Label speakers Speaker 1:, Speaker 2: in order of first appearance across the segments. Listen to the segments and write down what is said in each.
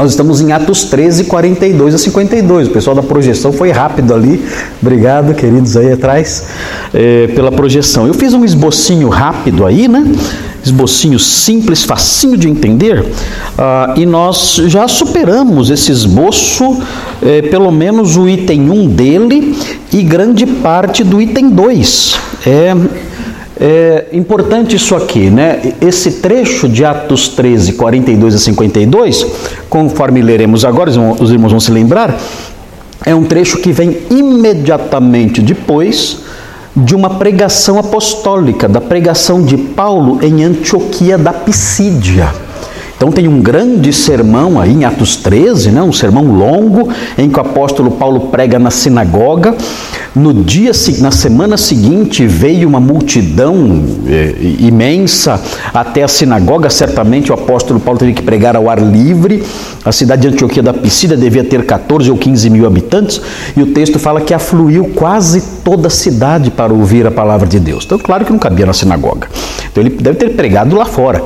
Speaker 1: Nós estamos em Atos 13, 42 a 52. O pessoal da projeção foi rápido ali. Obrigado, queridos aí atrás, é, pela projeção. Eu fiz um esbocinho rápido aí, né? Esbocinho simples, facinho de entender. Ah, e nós já superamos esse esboço, é, pelo menos o item 1 dele e grande parte do item 2. É é importante isso aqui, né? Esse trecho de Atos 13, 42 a 52, conforme leremos agora, os irmãos vão se lembrar, é um trecho que vem imediatamente depois de uma pregação apostólica, da pregação de Paulo em Antioquia da Pisídia. Então tem um grande sermão aí em Atos 13, né, um sermão longo, em que o apóstolo Paulo prega na sinagoga. No dia, na semana seguinte, veio uma multidão é, imensa até a sinagoga. Certamente o apóstolo Paulo teve que pregar ao ar livre. A cidade de Antioquia da Piscina devia ter 14 ou 15 mil habitantes, e o texto fala que afluiu quase toda a cidade para ouvir a palavra de Deus. Então, claro que não cabia na sinagoga. Então, ele deve ter pregado lá fora.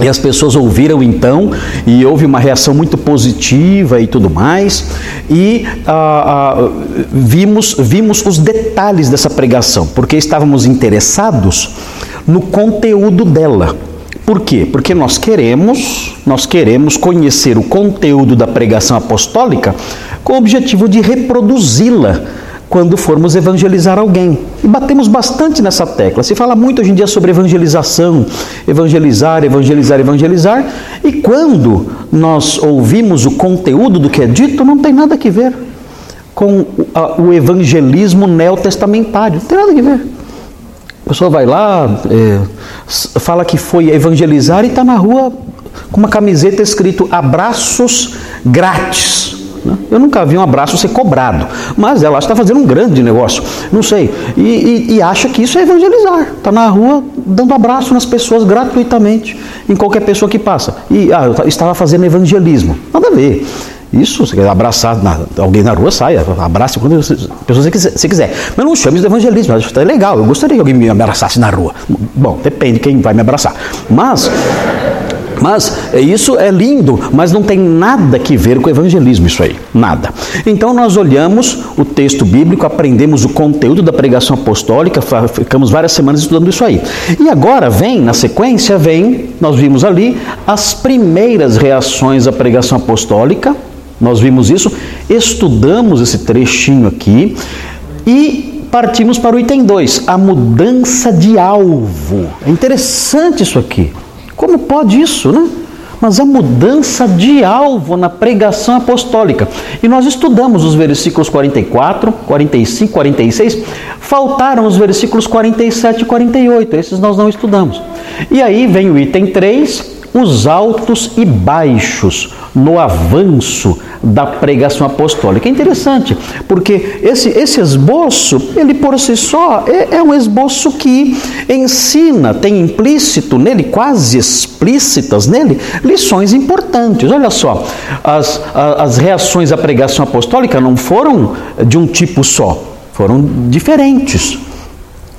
Speaker 1: E as pessoas ouviram então, e houve uma reação muito positiva e tudo mais, e ah, ah, vimos, vimos os detalhes dessa pregação, porque estávamos interessados no conteúdo dela. Por quê? Porque nós queremos, nós queremos conhecer o conteúdo da pregação apostólica com o objetivo de reproduzi-la quando formos evangelizar alguém. E batemos bastante nessa tecla. Se fala muito hoje em dia sobre evangelização, evangelizar, evangelizar, evangelizar, e quando nós ouvimos o conteúdo do que é dito, não tem nada a ver com o evangelismo neotestamentário, não tem nada a ver. A pessoa vai lá, é, fala que foi evangelizar e está na rua com uma camiseta escrito abraços grátis. Né? Eu nunca vi um abraço ser cobrado, mas ela está fazendo um grande negócio, não sei, e, e, e acha que isso é evangelizar. Está na rua dando abraço nas pessoas gratuitamente, em qualquer pessoa que passa. E ah, eu estava fazendo evangelismo. Nada a ver. Isso, você quer abraçar alguém na rua, saia, abrace quando pessoa você quiser. Mas não chame de evangelismo, acho que é legal. Eu gostaria que alguém me abraçasse na rua. Bom, depende de quem vai me abraçar. Mas mas é, isso é lindo, mas não tem nada que ver com o evangelismo, isso aí, nada. Então nós olhamos o texto bíblico, aprendemos o conteúdo da pregação apostólica, ficamos várias semanas estudando isso aí. E agora vem, na sequência, vem, nós vimos ali, as primeiras reações à pregação apostólica, nós vimos isso, estudamos esse trechinho aqui e partimos para o item 2, a mudança de alvo. É interessante isso aqui. Como pode isso, né? Mas a mudança de alvo na pregação apostólica. E nós estudamos os versículos 44, 45, 46. Faltaram os versículos 47 e 48. Esses nós não estudamos. E aí vem o item 3, os altos e baixos no avanço da pregação apostólica. É interessante, porque esse, esse esboço, ele por si só, é, é um esboço que ensina, tem implícito nele, quase explícitas nele, lições importantes. Olha só, as, as reações à pregação apostólica não foram de um tipo só, foram diferentes.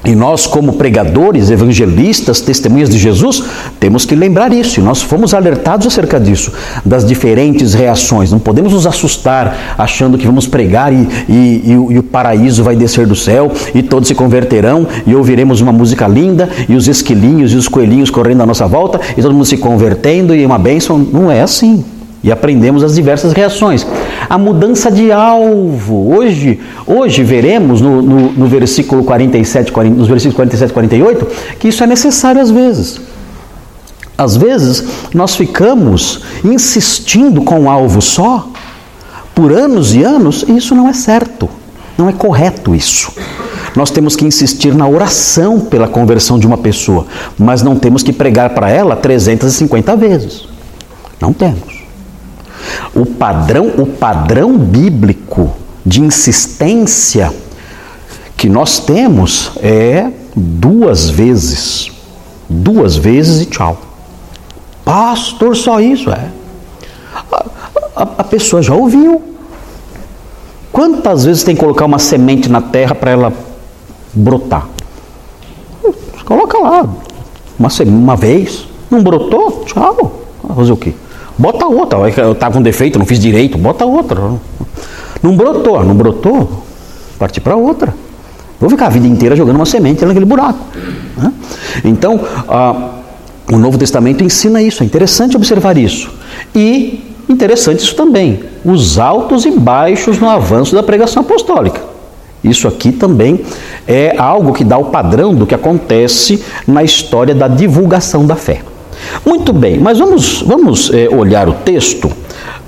Speaker 1: E nós, como pregadores, evangelistas, testemunhas de Jesus, temos que lembrar isso. E nós fomos alertados acerca disso, das diferentes reações. Não podemos nos assustar achando que vamos pregar e, e, e, o, e, o, paraíso vai descer do céu e todos se converterão e ouviremos uma música linda e os esquilinhos e os coelhinhos correndo à nossa volta e todo mundo se convertendo e uma bênção. Não é assim e aprendemos as diversas reações. A mudança de alvo. Hoje, hoje veremos no, no, no versículo 47, 40, nos versículos 47 e 48 que isso é necessário às vezes. Às vezes nós ficamos insistindo com um alvo só por anos e anos e isso não é certo. Não é correto isso. Nós temos que insistir na oração pela conversão de uma pessoa, mas não temos que pregar para ela 350 vezes. Não temos. O padrão, o padrão bíblico de insistência que nós temos é duas vezes. Duas vezes e tchau. Pastor, só isso é. A, a, a pessoa já ouviu. Quantas vezes tem que colocar uma semente na terra para ela brotar? Coloca lá, uma, uma vez, não brotou, tchau. Fazer o quê? Bota outra. Eu estava com defeito, não fiz direito, bota outra. Não brotou, não brotou, partir para outra. Vou ficar a vida inteira jogando uma semente naquele buraco. Né? Então, ah, o Novo Testamento ensina isso, é interessante observar isso. E interessante isso também, os altos e baixos no avanço da pregação apostólica. Isso aqui também é algo que dá o padrão do que acontece na história da divulgação da fé. Muito bem, mas vamos, vamos é, olhar o texto.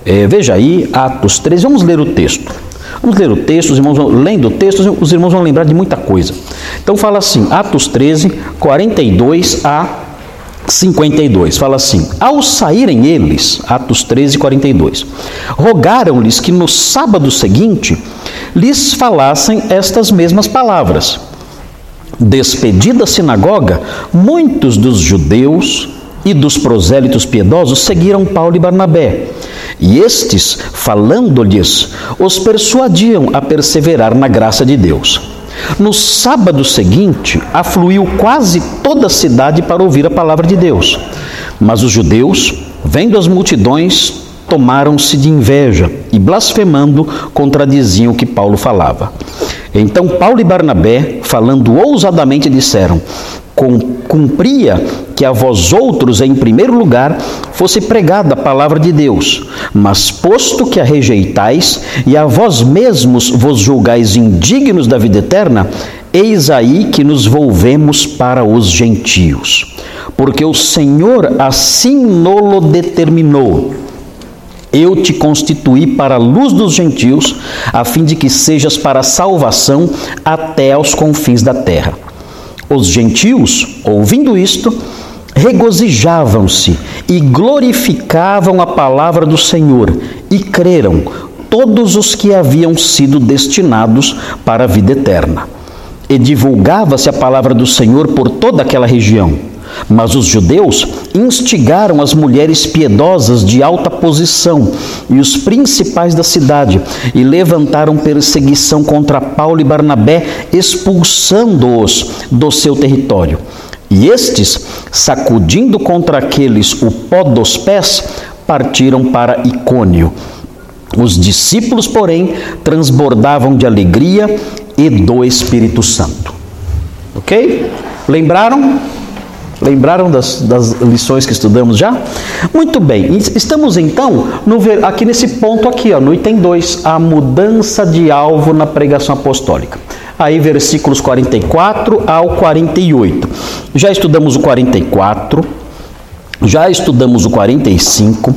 Speaker 1: É, veja aí, Atos 13, vamos ler o texto. Vamos ler o texto, os irmãos vão, lendo o texto, os irmãos vão lembrar de muita coisa. Então fala assim, Atos 13, 42 a 52. Fala assim: Ao saírem eles, Atos 13, 42, rogaram-lhes que no sábado seguinte lhes falassem estas mesmas palavras. Despedida a sinagoga, muitos dos judeus e dos prosélitos piedosos seguiram Paulo e Barnabé. E estes, falando-lhes, os persuadiam a perseverar na graça de Deus. No sábado seguinte, afluiu quase toda a cidade para ouvir a palavra de Deus. Mas os judeus, vendo as multidões, tomaram-se de inveja e, blasfemando, contradiziam o que Paulo falava. Então Paulo e Barnabé, falando ousadamente, disseram: cumpria que a vós outros, em primeiro lugar, fosse pregada a palavra de Deus. Mas posto que a rejeitais e a vós mesmos vos julgais indignos da vida eterna, eis aí que nos volvemos para os gentios. Porque o Senhor assim nolo determinou. Eu te constituí para a luz dos gentios, a fim de que sejas para salvação até aos confins da terra. Os gentios, ouvindo isto, regozijavam-se e glorificavam a palavra do Senhor e creram todos os que haviam sido destinados para a vida eterna. E divulgava-se a palavra do Senhor por toda aquela região. Mas os judeus instigaram as mulheres piedosas de alta posição e os principais da cidade e levantaram perseguição contra Paulo e Barnabé, expulsando-os do seu território. E estes, sacudindo contra aqueles o pó dos pés, partiram para Icônio. Os discípulos, porém, transbordavam de alegria e do Espírito Santo. Ok? Lembraram? Lembraram das, das, lições que estudamos já? Muito bem, estamos então no, aqui nesse ponto aqui, ó, no item 2, a mudança de alvo na pregação apostólica. Aí versículos 44 ao 48. Já estudamos o 44, já estudamos o 45,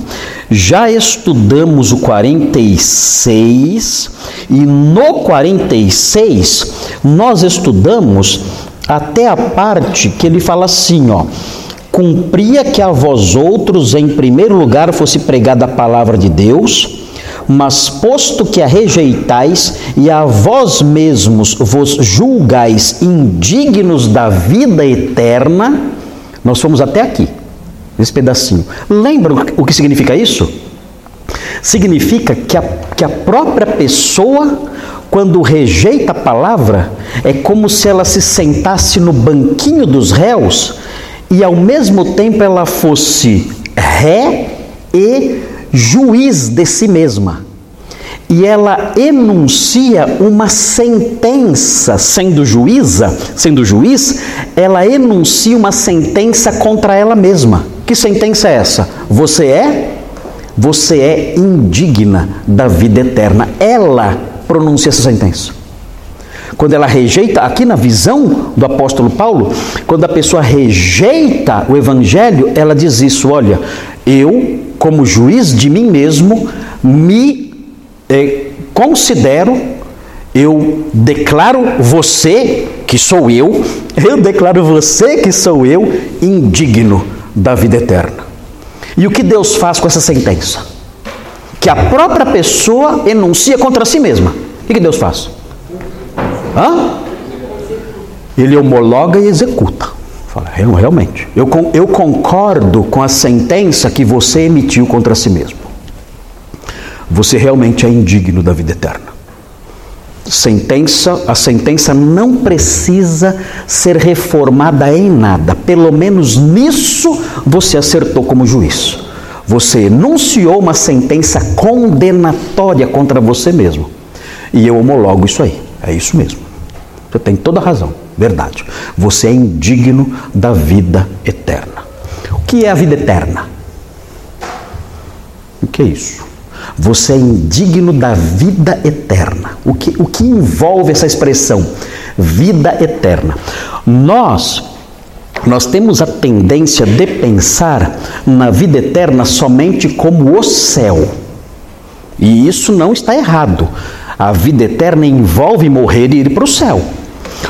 Speaker 1: já estudamos o 46 e no 46 nós estudamos até a parte que ele fala assim, ó: cumpria que a vós outros em primeiro lugar fosse pregada a palavra de Deus, mas posto que a rejeitais e a vós mesmos vos julgais indignos da vida eterna, nós fomos até aqui, nesse pedacinho. Lembram o que significa isso? Significa que a, que a própria pessoa quando rejeita a palavra, é como se ela se sentasse no banquinho dos réus e ao mesmo tempo ela fosse ré e juiz de si mesma. E ela enuncia uma sentença, sendo juíza, sendo juiz, ela enuncia uma sentença contra ela mesma. Que sentença é essa? Você é você é indigna da vida eterna. Ela pronuncia essa sentença. Quando ela rejeita, aqui na visão do apóstolo Paulo, quando a pessoa rejeita o evangelho, ela diz isso: olha, eu, como juiz de mim mesmo, me eh, considero, eu declaro você, que sou eu, eu declaro você, que sou eu, indigno da vida eterna. E o que Deus faz com essa sentença? Que a própria pessoa enuncia contra si mesma. O que, Deus faz? Hã? Ele homologa e executa. Fala, realmente, eu, eu concordo com a sentença que você emitiu contra si mesmo. Você realmente é indigno da vida eterna. Sentença, a sentença não precisa ser reformada em nada. Pelo menos nisso você acertou como juiz. Você enunciou uma sentença condenatória contra você mesmo. E eu homologo isso aí. É isso mesmo. Você tem toda a razão. Verdade. Você é indigno da vida eterna. O que é a vida eterna? O que é isso? Você é indigno da vida eterna. O que, o que envolve essa expressão? Vida eterna. Nós nós temos a tendência de pensar na vida eterna somente como o céu. E isso não está errado. A vida eterna envolve morrer e ir para o céu.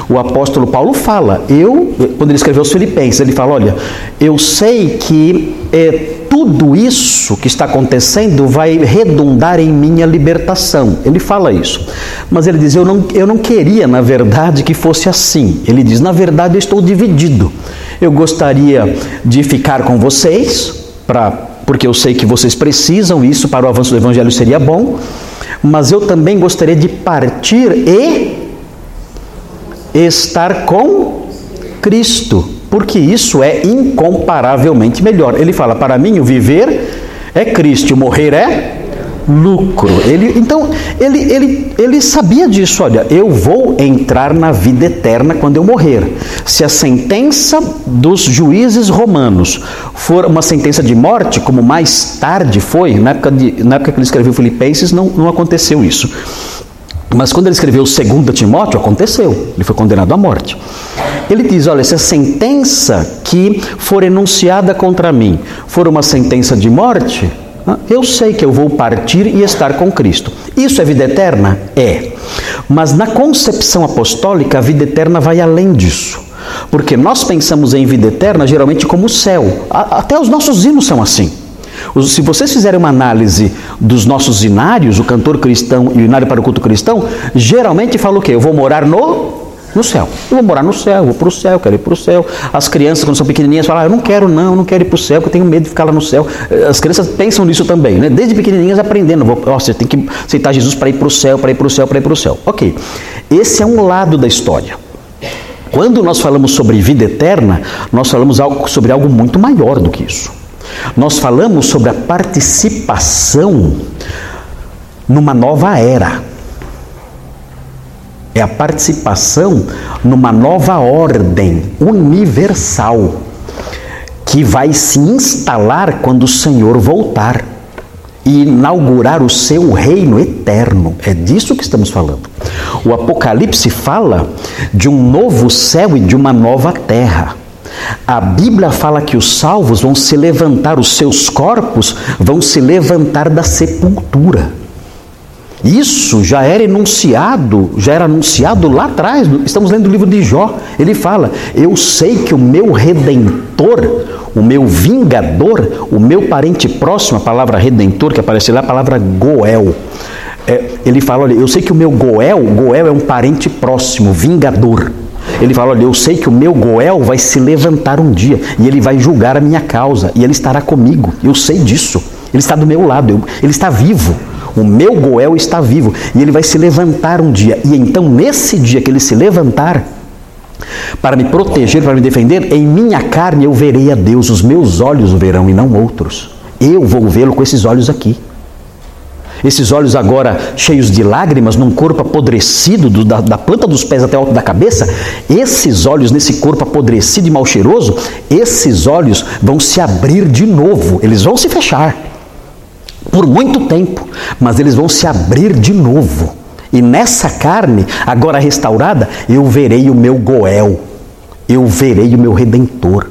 Speaker 1: O apóstolo Paulo fala, eu, quando ele escreveu os Filipenses, ele fala: Olha, eu sei que é, tudo isso que está acontecendo vai redundar em minha libertação. Ele fala isso. Mas ele diz: eu não, eu não queria, na verdade, que fosse assim. Ele diz: Na verdade, eu estou dividido. Eu gostaria de ficar com vocês, pra, porque eu sei que vocês precisam, isso para o avanço do Evangelho seria bom. Mas eu também gostaria de partir e estar com Cristo, porque isso é incomparavelmente melhor. Ele fala: para mim, o viver é Cristo, o morrer é lucro. Ele, então, ele, ele, ele sabia disso. Olha, eu vou entrar na vida eterna quando eu morrer. Se a sentença dos juízes romanos for uma sentença de morte, como mais tarde foi, na época, de, na época que ele escreveu Filipenses, não, não aconteceu isso. Mas quando ele escreveu 2 Timóteo, aconteceu, ele foi condenado à morte. Ele diz: Olha, se a sentença que for enunciada contra mim for uma sentença de morte, ah, eu sei que eu vou partir e estar com Cristo. Isso é vida eterna? É. Mas na concepção apostólica, a vida eterna vai além disso. Porque nós pensamos em vida eterna geralmente como o céu. Até os nossos hinos são assim. Se vocês fizerem uma análise dos nossos inários, o cantor cristão e o inário para o culto cristão, geralmente fala o quê? Eu vou morar no no céu. Eu vou morar no céu, vou para o céu, quero ir para o céu. As crianças, quando são pequenininhas, falam: ah, Eu não quero, não, eu não quero ir para o céu, porque eu tenho medo de ficar lá no céu. As crianças pensam nisso também, né? desde pequenininhas aprendendo: vou, Você tem que aceitar Jesus para ir para o céu, para ir para o céu, para ir para o céu. Ok, esse é um lado da história. Quando nós falamos sobre vida eterna, nós falamos algo, sobre algo muito maior do que isso. Nós falamos sobre a participação numa nova era. É a participação numa nova ordem universal que vai se instalar quando o Senhor voltar e inaugurar o seu reino eterno. É disso que estamos falando. O Apocalipse fala de um novo céu e de uma nova terra. A Bíblia fala que os salvos vão se levantar, os seus corpos vão se levantar da sepultura. Isso já era enunciado, já era anunciado lá atrás. Estamos lendo o livro de Jó. Ele fala: Eu sei que o meu redentor, o meu vingador, o meu parente próximo, a palavra redentor que aparece lá, a palavra Goel. É, ele fala: Olha, eu sei que o meu Goel, Goel é um parente próximo, vingador. Ele fala: Olha, eu sei que o meu Goel vai se levantar um dia e ele vai julgar a minha causa e ele estará comigo. Eu sei disso. Ele está do meu lado, ele está vivo. O meu Goel está vivo e ele vai se levantar um dia. E então, nesse dia que ele se levantar, para me proteger, para me defender, em minha carne eu verei a Deus, os meus olhos o verão e não outros. Eu vou vê-lo com esses olhos aqui. Esses olhos agora cheios de lágrimas, num corpo apodrecido, do, da, da planta dos pés até o alto da cabeça, esses olhos nesse corpo apodrecido e mal cheiroso, esses olhos vão se abrir de novo, eles vão se fechar por muito tempo, mas eles vão se abrir de novo. E nessa carne, agora restaurada, eu verei o meu Goel, eu verei o meu Redentor.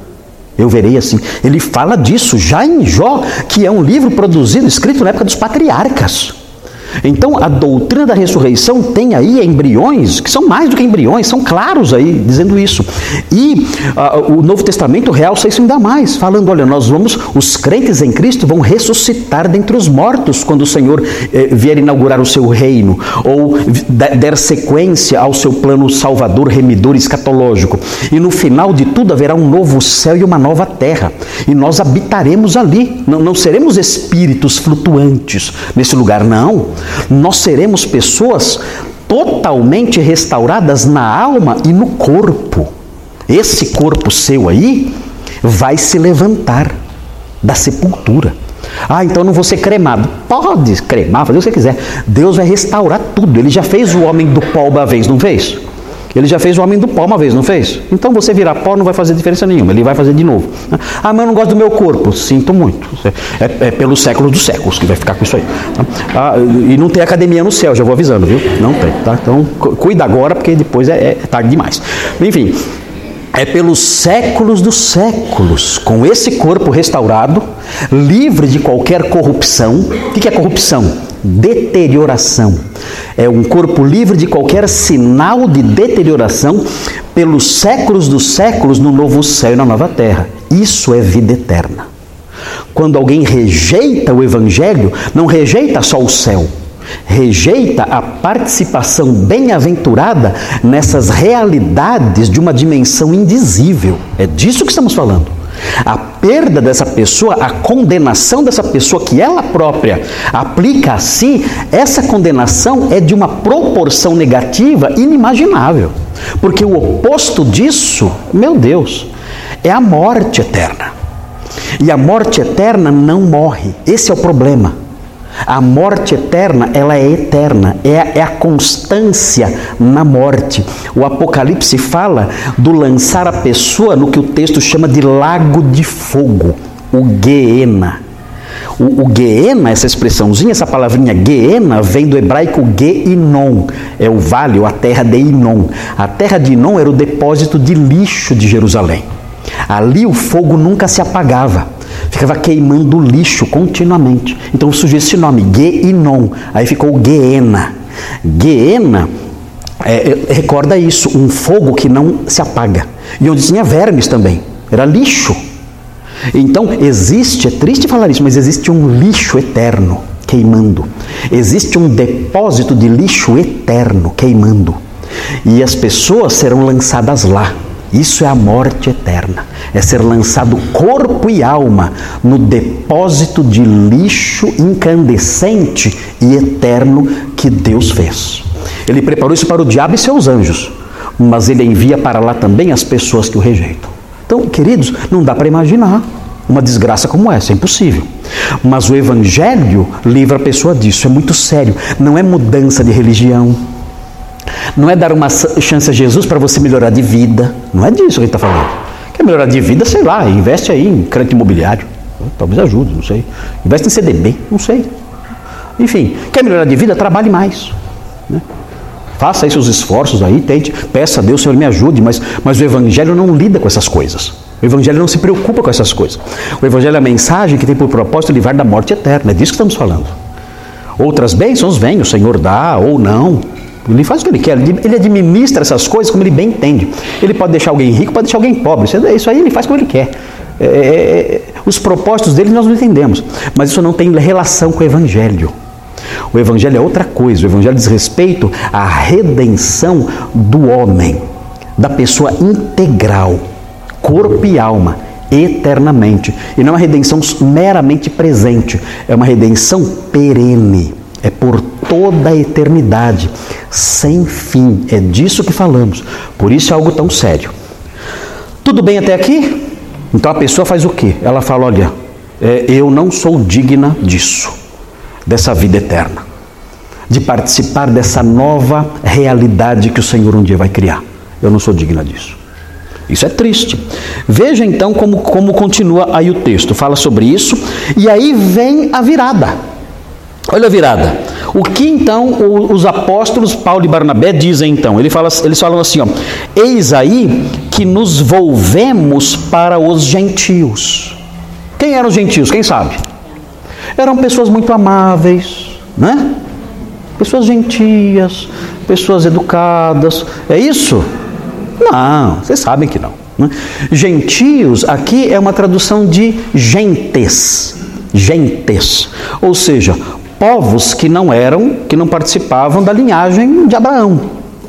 Speaker 1: Eu verei assim. Ele fala disso já em Jó, que é um livro produzido, escrito na época dos patriarcas. Então, a doutrina da ressurreição tem aí embriões, que são mais do que embriões, são claros aí, dizendo isso. E uh, o Novo Testamento realça isso ainda mais, falando: olha, nós vamos, os crentes em Cristo vão ressuscitar dentre os mortos quando o Senhor eh, vier inaugurar o seu reino, ou der sequência ao seu plano salvador, remidor, escatológico. E no final de tudo haverá um novo céu e uma nova terra, e nós habitaremos ali, não, não seremos espíritos flutuantes nesse lugar, não nós seremos pessoas totalmente restauradas na alma e no corpo. Esse corpo seu aí vai se levantar da sepultura. Ah, então não vou ser cremado. Pode cremar, fazer o que você quiser. Deus vai restaurar tudo. Ele já fez o homem do pó uma vez, não fez? Ele já fez o homem do pó uma vez, não fez? Então você virar pó não vai fazer diferença nenhuma, ele vai fazer de novo. Ah, mas eu não gosto do meu corpo. Sinto muito. É, é pelos séculos dos séculos que vai ficar com isso aí. Ah, e não tem academia no céu, já vou avisando, viu? Não tem, tá? Então cuida agora, porque depois é, é tarde demais. Enfim, é pelos séculos dos séculos, com esse corpo restaurado, livre de qualquer corrupção. O que é corrupção? Deterioração. É um corpo livre de qualquer sinal de deterioração, pelos séculos dos séculos, no novo céu e na nova terra. Isso é vida eterna. Quando alguém rejeita o Evangelho, não rejeita só o céu, rejeita a participação bem-aventurada nessas realidades de uma dimensão indizível. É disso que estamos falando. A perda dessa pessoa, a condenação dessa pessoa que ela própria aplica a si, essa condenação é de uma proporção negativa inimaginável. Porque o oposto disso, meu Deus, é a morte eterna. E a morte eterna não morre. Esse é o problema. A morte eterna, ela é eterna, é, é, a constância na morte. O Apocalipse fala do lançar a pessoa no que o texto chama de lago de fogo, o Geena. O, o Geena, essa expressãozinha, essa palavrinha Geena, vem do hebraico Geinon, é o vale ou a terra de Inon. A terra de Inon era o depósito de lixo de Jerusalém. Ali o fogo nunca se apagava ficava queimando lixo continuamente. Então surgiu esse nome, Geinon. Aí ficou Geena. Geena é, é, recorda isso, um fogo que não se apaga. E onde tinha vermes também, era lixo. Então existe, é triste falar isso, mas existe um lixo eterno queimando. Existe um depósito de lixo eterno queimando. E as pessoas serão lançadas lá. Isso é a morte eterna. É ser lançado corpo e alma no depósito de lixo incandescente e eterno que Deus fez. Ele preparou isso para o diabo e seus anjos, mas ele envia para lá também as pessoas que o rejeitam. Então, queridos, não dá para imaginar uma desgraça como essa, é impossível. Mas o Evangelho livra a pessoa disso, é muito sério. Não é mudança de religião, não é dar uma chance a Jesus para você melhorar de vida. Não é disso que ele está falando. Quer melhorar de vida, sei lá, investe aí em crédito imobiliário. Talvez ajude, não sei. Investe em CDB, não sei. Enfim, quer melhorar de vida, trabalhe mais. Né? Faça aí seus esforços aí, tente, peça a Deus, Senhor, me ajude, mas, mas o Evangelho não lida com essas coisas. O Evangelho não se preocupa com essas coisas. O Evangelho é a mensagem que tem por propósito livrar da morte eterna. É disso que estamos falando. Outras bênçãos vêm, o Senhor dá ou não. Ele faz o que ele quer, ele administra essas coisas como ele bem entende. Ele pode deixar alguém rico, pode deixar alguém pobre. Isso aí ele faz como ele quer. É, é, é, os propósitos dele nós não entendemos, mas isso não tem relação com o Evangelho. O Evangelho é outra coisa. O Evangelho diz respeito à redenção do homem, da pessoa integral, corpo e alma, eternamente. E não é uma redenção meramente presente, é uma redenção perene. É por toda a eternidade, sem fim. É disso que falamos. Por isso é algo tão sério. Tudo bem até aqui? Então a pessoa faz o quê? Ela fala: olha, é, eu não sou digna disso, dessa vida eterna, de participar dessa nova realidade que o Senhor um dia vai criar. Eu não sou digna disso. Isso é triste. Veja então como, como continua aí o texto. Fala sobre isso. E aí vem a virada. Olha a virada. O que então os apóstolos Paulo e Barnabé dizem então? Eles falam, eles falam assim: ó, Eis aí que nos volvemos para os gentios. Quem eram os gentios? Quem sabe? Eram pessoas muito amáveis, né? Pessoas gentias, pessoas educadas. É isso? Não, vocês sabem que não. Né? Gentios aqui é uma tradução de gentes. Gentes. Ou seja, povos que não eram, que não participavam da linhagem de Abraão,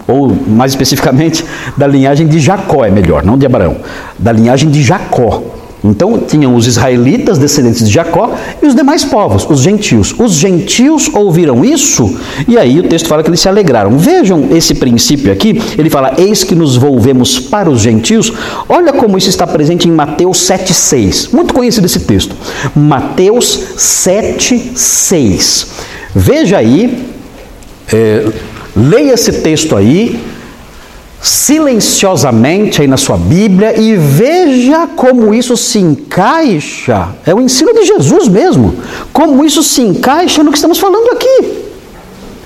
Speaker 1: ou mais especificamente da linhagem de Jacó, é melhor, não de Abraão, da linhagem de Jacó. Então tinham os israelitas, descendentes de Jacó, e os demais povos, os gentios. Os gentios ouviram isso, e aí o texto fala que eles se alegraram. Vejam esse princípio aqui, ele fala: Eis que nos volvemos para os gentios. Olha como isso está presente em Mateus 7,6. Muito conhecido esse texto. Mateus 7,6. Veja aí, é, leia esse texto aí, silenciosamente aí na sua Bíblia e veja como isso se encaixa. É o ensino de Jesus mesmo. Como isso se encaixa no que estamos falando aqui.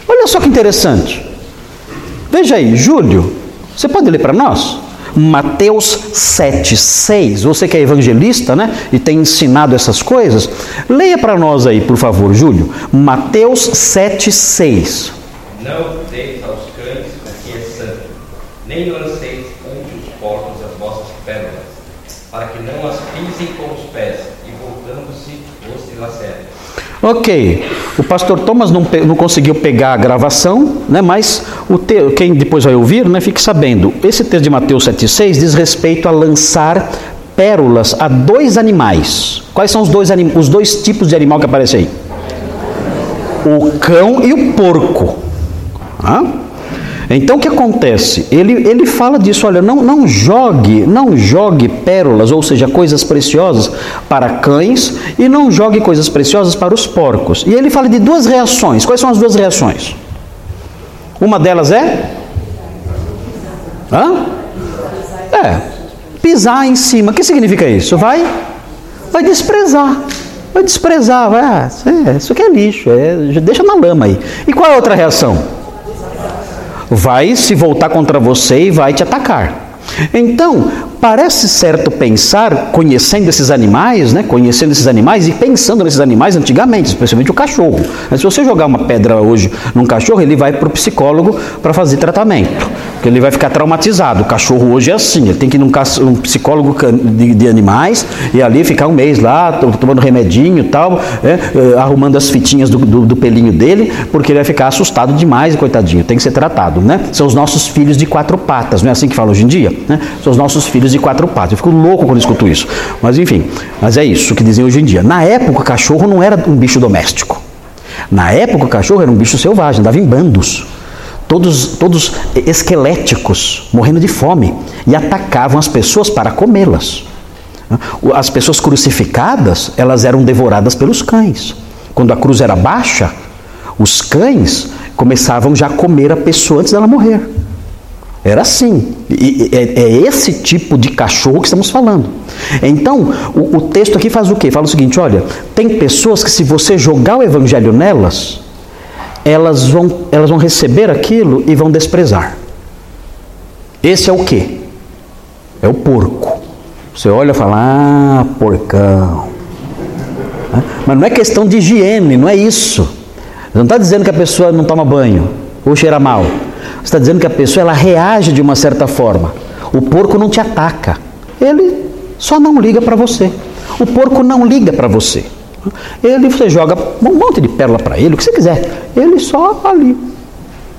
Speaker 1: Olha só que interessante. Veja aí, Júlio, você pode ler para nós? Mateus 7, 6. Você que é evangelista, né? E tem ensinado essas coisas. Leia para nós aí, por favor, Júlio. Mateus 7, 6.
Speaker 2: Não deis aos cães o que é santo, nem lanceis ante os porcos as vossas pérolas, para que não as pisem com os pés, e voltando-se os dilacerem.
Speaker 1: Ok, o pastor Thomas não, não, conseguiu pegar a gravação, né, mas o te, quem depois vai ouvir, né, fique sabendo. Esse texto de Mateus 7,6 diz respeito a lançar pérolas a dois animais. Quais são os dois, os dois tipos de animal que aparecem aí? O cão e o porco. Então o que acontece? Ele, ele fala disso, olha, não, não jogue, não jogue pérolas, ou seja, coisas preciosas para cães e não jogue coisas preciosas para os porcos. E ele fala de duas reações. Quais são as duas reações? Uma delas é? Hã? É. Pisar em cima. O que significa isso? Vai, vai desprezar. Vai desprezar, vai, ah, é, isso aqui é lixo, é, deixa na lama aí. E qual é a outra reação? Vai se voltar contra você e vai te atacar. Então, parece certo pensar, conhecendo esses animais, né, conhecendo esses animais e pensando nesses animais antigamente, especialmente o cachorro. Mas se você jogar uma pedra hoje num cachorro, ele vai para o psicólogo para fazer tratamento, porque ele vai ficar traumatizado. O cachorro hoje é assim, ele tem que ir num um psicólogo de, de animais e ali ficar um mês lá, tomando remedinho e tal, é, é, arrumando as fitinhas do, do, do, pelinho dele, porque ele vai ficar assustado demais, coitadinho, tem que ser tratado. Né? São os nossos filhos de quatro patas, não é assim que fala hoje em dia? Né? São os nossos filhos de quatro patas. Eu fico louco quando escuto isso. Mas enfim, mas é isso que dizem hoje em dia. Na época, o cachorro não era um bicho doméstico. Na época, o cachorro era um bicho selvagem, andava em bandos. Todos, todos esqueléticos, morrendo de fome, e atacavam as pessoas para comê-las. As pessoas crucificadas, elas eram devoradas pelos cães. Quando a cruz era baixa, os cães começavam já a comer a pessoa antes dela morrer. Era assim. E, é, é, esse tipo de cachorro que estamos falando. Então, o, o texto aqui faz o quê? Fala o seguinte: olha, tem pessoas que se você jogar o evangelho nelas, elas vão, elas vão receber aquilo e vão desprezar. Esse é o quê? É o porco. Você olha e fala, ah, porcão. Mas não é questão de higiene, não é isso. Não está dizendo que a pessoa não toma banho ou cheira mal está dizendo que a pessoa ela reage de uma certa forma. O porco não te ataca, ele só não liga para você. O porco não liga para você. Ele você joga um monte de pérola para ele, o que você quiser. Ele só ali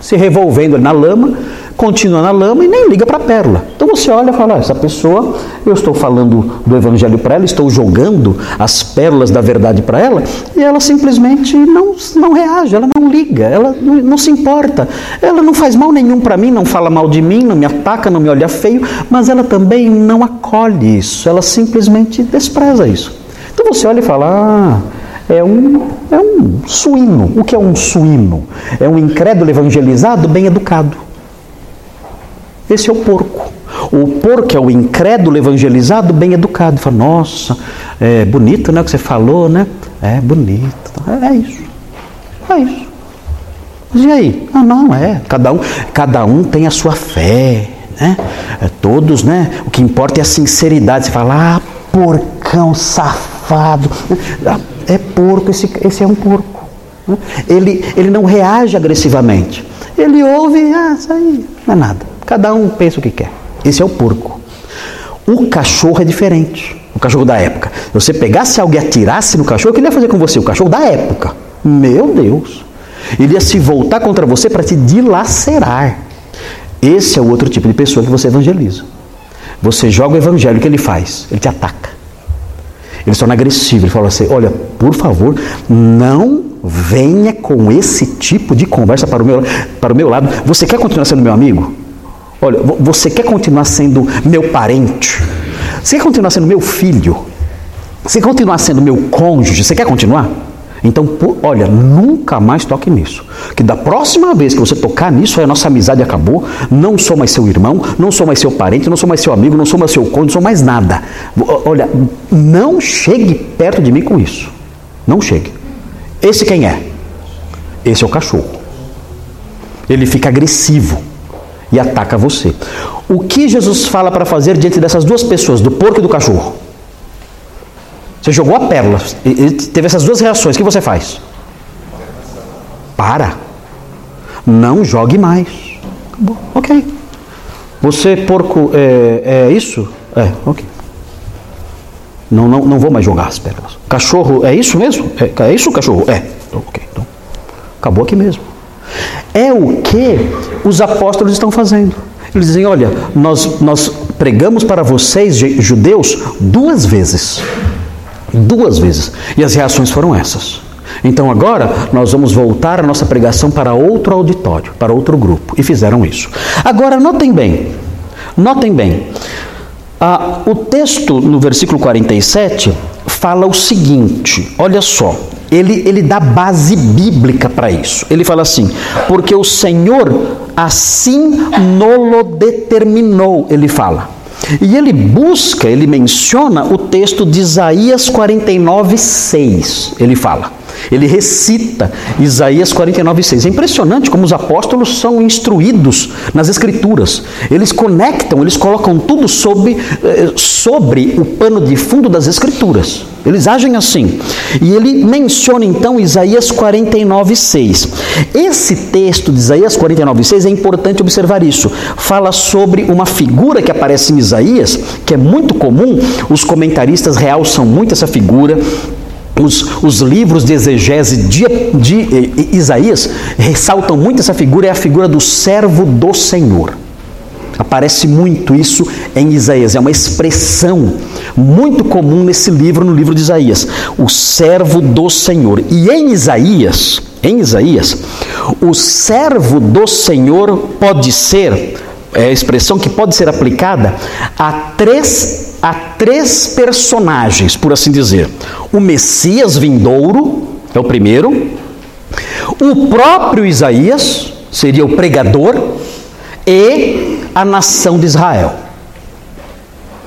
Speaker 1: se revolvendo na lama continua na lama e nem liga para a pérola. Então você olha e fala: ah, essa pessoa, eu estou falando do evangelho para ela, estou jogando as pérolas da verdade para ela, e ela simplesmente não, não reage, ela não liga, ela não, não se importa, ela não faz mal nenhum para mim, não fala mal de mim, não me ataca, não me olha feio, mas ela também não acolhe isso, ela simplesmente despreza isso. Então você olha e fala: ah, é um, é um suíno. O que é um suíno? É um incrédulo evangelizado bem educado. Esse é o porco. O porco é o incrédulo evangelizado, bem educado. Fala, nossa, é bonito né, o que você falou, né? É bonito. É, é isso. É isso. Mas e aí? Ah, não, é. Cada um, cada um tem a sua fé. Né? É, todos, né? O que importa é a sinceridade. Você fala, ah, porcão safado. Ah, é porco, esse, esse é um porco. Ele, ele não reage agressivamente. Ele ouve, ah, isso aí não é nada. Cada um pensa o que quer. Esse é o porco. O cachorro é diferente. O cachorro da época. Se você pegasse alguém e atirasse no cachorro, o que ele ia fazer com você? O cachorro da época. Meu Deus. Ele ia se voltar contra você para te dilacerar. Esse é o outro tipo de pessoa que você evangeliza. Você joga o evangelho, o que ele faz? Ele te ataca. Ele se torna agressivo. Ele fala assim: Olha, por favor, não venha com esse tipo de conversa para o meu, para o meu lado. Você quer continuar sendo meu amigo? Olha, você quer continuar sendo meu parente? Você quer continuar sendo meu filho? Você quer continuar sendo meu cônjuge? Você quer continuar? Então, olha, nunca mais toque nisso. Que da próxima vez que você tocar nisso, a nossa amizade acabou. Não sou mais seu irmão, não sou mais seu parente, não sou mais seu amigo, não sou mais seu cônjuge, não sou mais nada. Olha, não chegue perto de mim com isso. Não chegue. Esse quem é? Esse é o cachorro. Ele fica agressivo e ataca você. O que Jesus fala para fazer diante dessas duas pessoas, do porco e do cachorro? Você jogou a pérola, ele teve essas duas reações, o que você faz? Para. Não jogue mais. Ok. Você, porco, é, é isso? É, ok. Não, não, não vou mais jogar as pérolas. Cachorro, é isso mesmo? É, é isso, cachorro? É. Ok, então. Acabou aqui mesmo. É o que os apóstolos estão fazendo. Eles dizem: olha, nós, nós pregamos para vocês, judeus, duas vezes. Duas vezes. E as reações foram essas. Então agora nós vamos voltar a nossa pregação para outro auditório, para outro grupo. E fizeram isso. Agora notem bem, notem bem. Ah, o texto no versículo 47 fala o seguinte: olha só, ele, ele dá base bíblica para isso. Ele fala assim: porque o Senhor assim nolo determinou, ele fala. E ele busca, ele menciona o texto de Isaías 49, 6. Ele fala. Ele recita Isaías 49, 6. É impressionante como os apóstolos são instruídos nas Escrituras. Eles conectam, eles colocam tudo sobre, eh, sobre o pano de fundo das Escrituras. Eles agem assim. E ele menciona então Isaías 49, 6. Esse texto de Isaías 49, 6 é importante observar isso. Fala sobre uma figura que aparece em Isaías, que é muito comum, os comentaristas realçam muito essa figura os, os, livros de exegese de, de, Isaías ressaltam muito essa figura, é a figura do servo do Senhor. Aparece muito isso em Isaías, é uma expressão muito comum nesse livro, no livro de Isaías, o servo do Senhor. E em Isaías, em Isaías, o servo do Senhor pode ser, é a expressão que pode ser aplicada a três a três personagens, por assim dizer. O Messias vindouro é o primeiro, o próprio Isaías seria o pregador e a nação de Israel.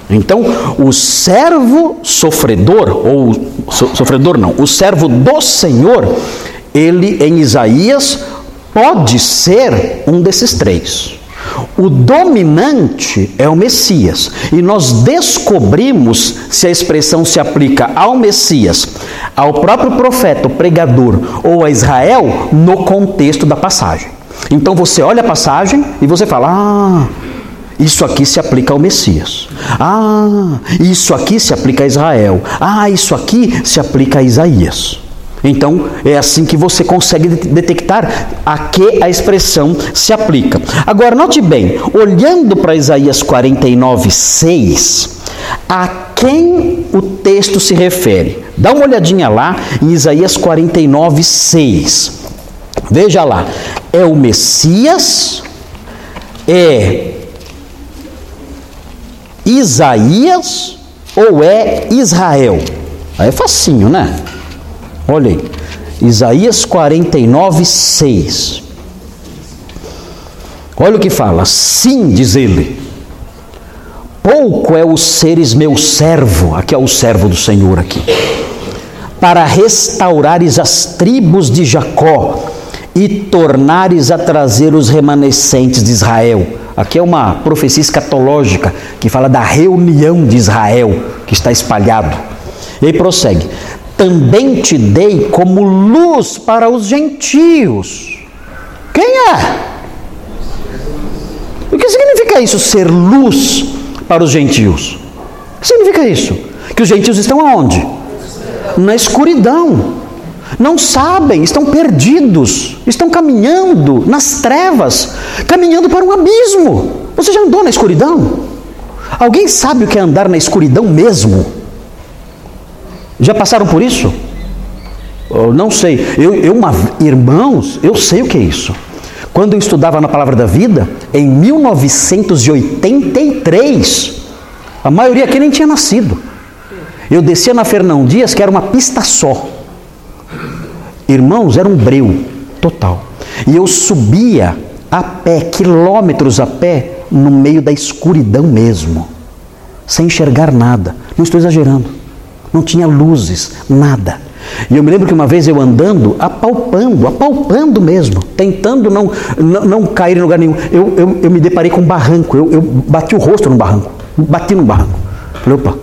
Speaker 1: Então, o servo sofredor, ou so, sofredor não, o servo do Senhor, ele em Isaías pode ser um desses três. O dominante é o Messias. E nós descobrimos se a expressão se aplica ao Messias, ao próprio profeta, o pregador ou a Israel no contexto da passagem. Então você olha a passagem e você fala: "Ah, isso aqui se aplica ao Messias. Ah, isso aqui se aplica a Israel. Ah, isso aqui se aplica a Isaías." Então, é assim que você consegue detectar a que a expressão se aplica. Agora, note bem, olhando para Isaías 49, 6, a quem o texto se refere? Dá uma olhadinha lá em Isaías 49, 6. Veja lá, é o Messias, é Isaías ou é Israel? Aí é facinho, né? Olha aí, Isaías 49, 6. Olha o que fala: Sim, diz ele, pouco é o seres meu servo, aqui é o servo do Senhor aqui, para restaurares as tribos de Jacó e tornares a trazer os remanescentes de Israel. Aqui é uma profecia escatológica que fala da reunião de Israel que está espalhado. E prossegue: também te dei como luz para os gentios. Quem é? O que significa isso, ser luz para os gentios? O que significa isso? Que os gentios estão aonde? Na escuridão. Não sabem, estão perdidos, estão caminhando nas trevas, caminhando para um abismo. Você já andou na escuridão? Alguém sabe o que é andar na escuridão mesmo? Já passaram por isso? Eu não sei. Eu, eu uma, irmãos, eu sei o que é isso. Quando eu estudava na Palavra da Vida, em 1983, a maioria aqui nem tinha nascido. Eu descia na Fernão Dias, que era uma pista só. Irmãos, era um breu total. E eu subia a pé, quilômetros a pé, no meio da escuridão mesmo, sem enxergar nada. Não estou exagerando. Não tinha luzes, nada. E eu me lembro que uma vez eu andando, apalpando, apalpando mesmo, tentando não, não, não cair em lugar nenhum, eu, eu, eu me deparei com um barranco, eu, eu bati o rosto no barranco, bati no barranco. Falei, opa,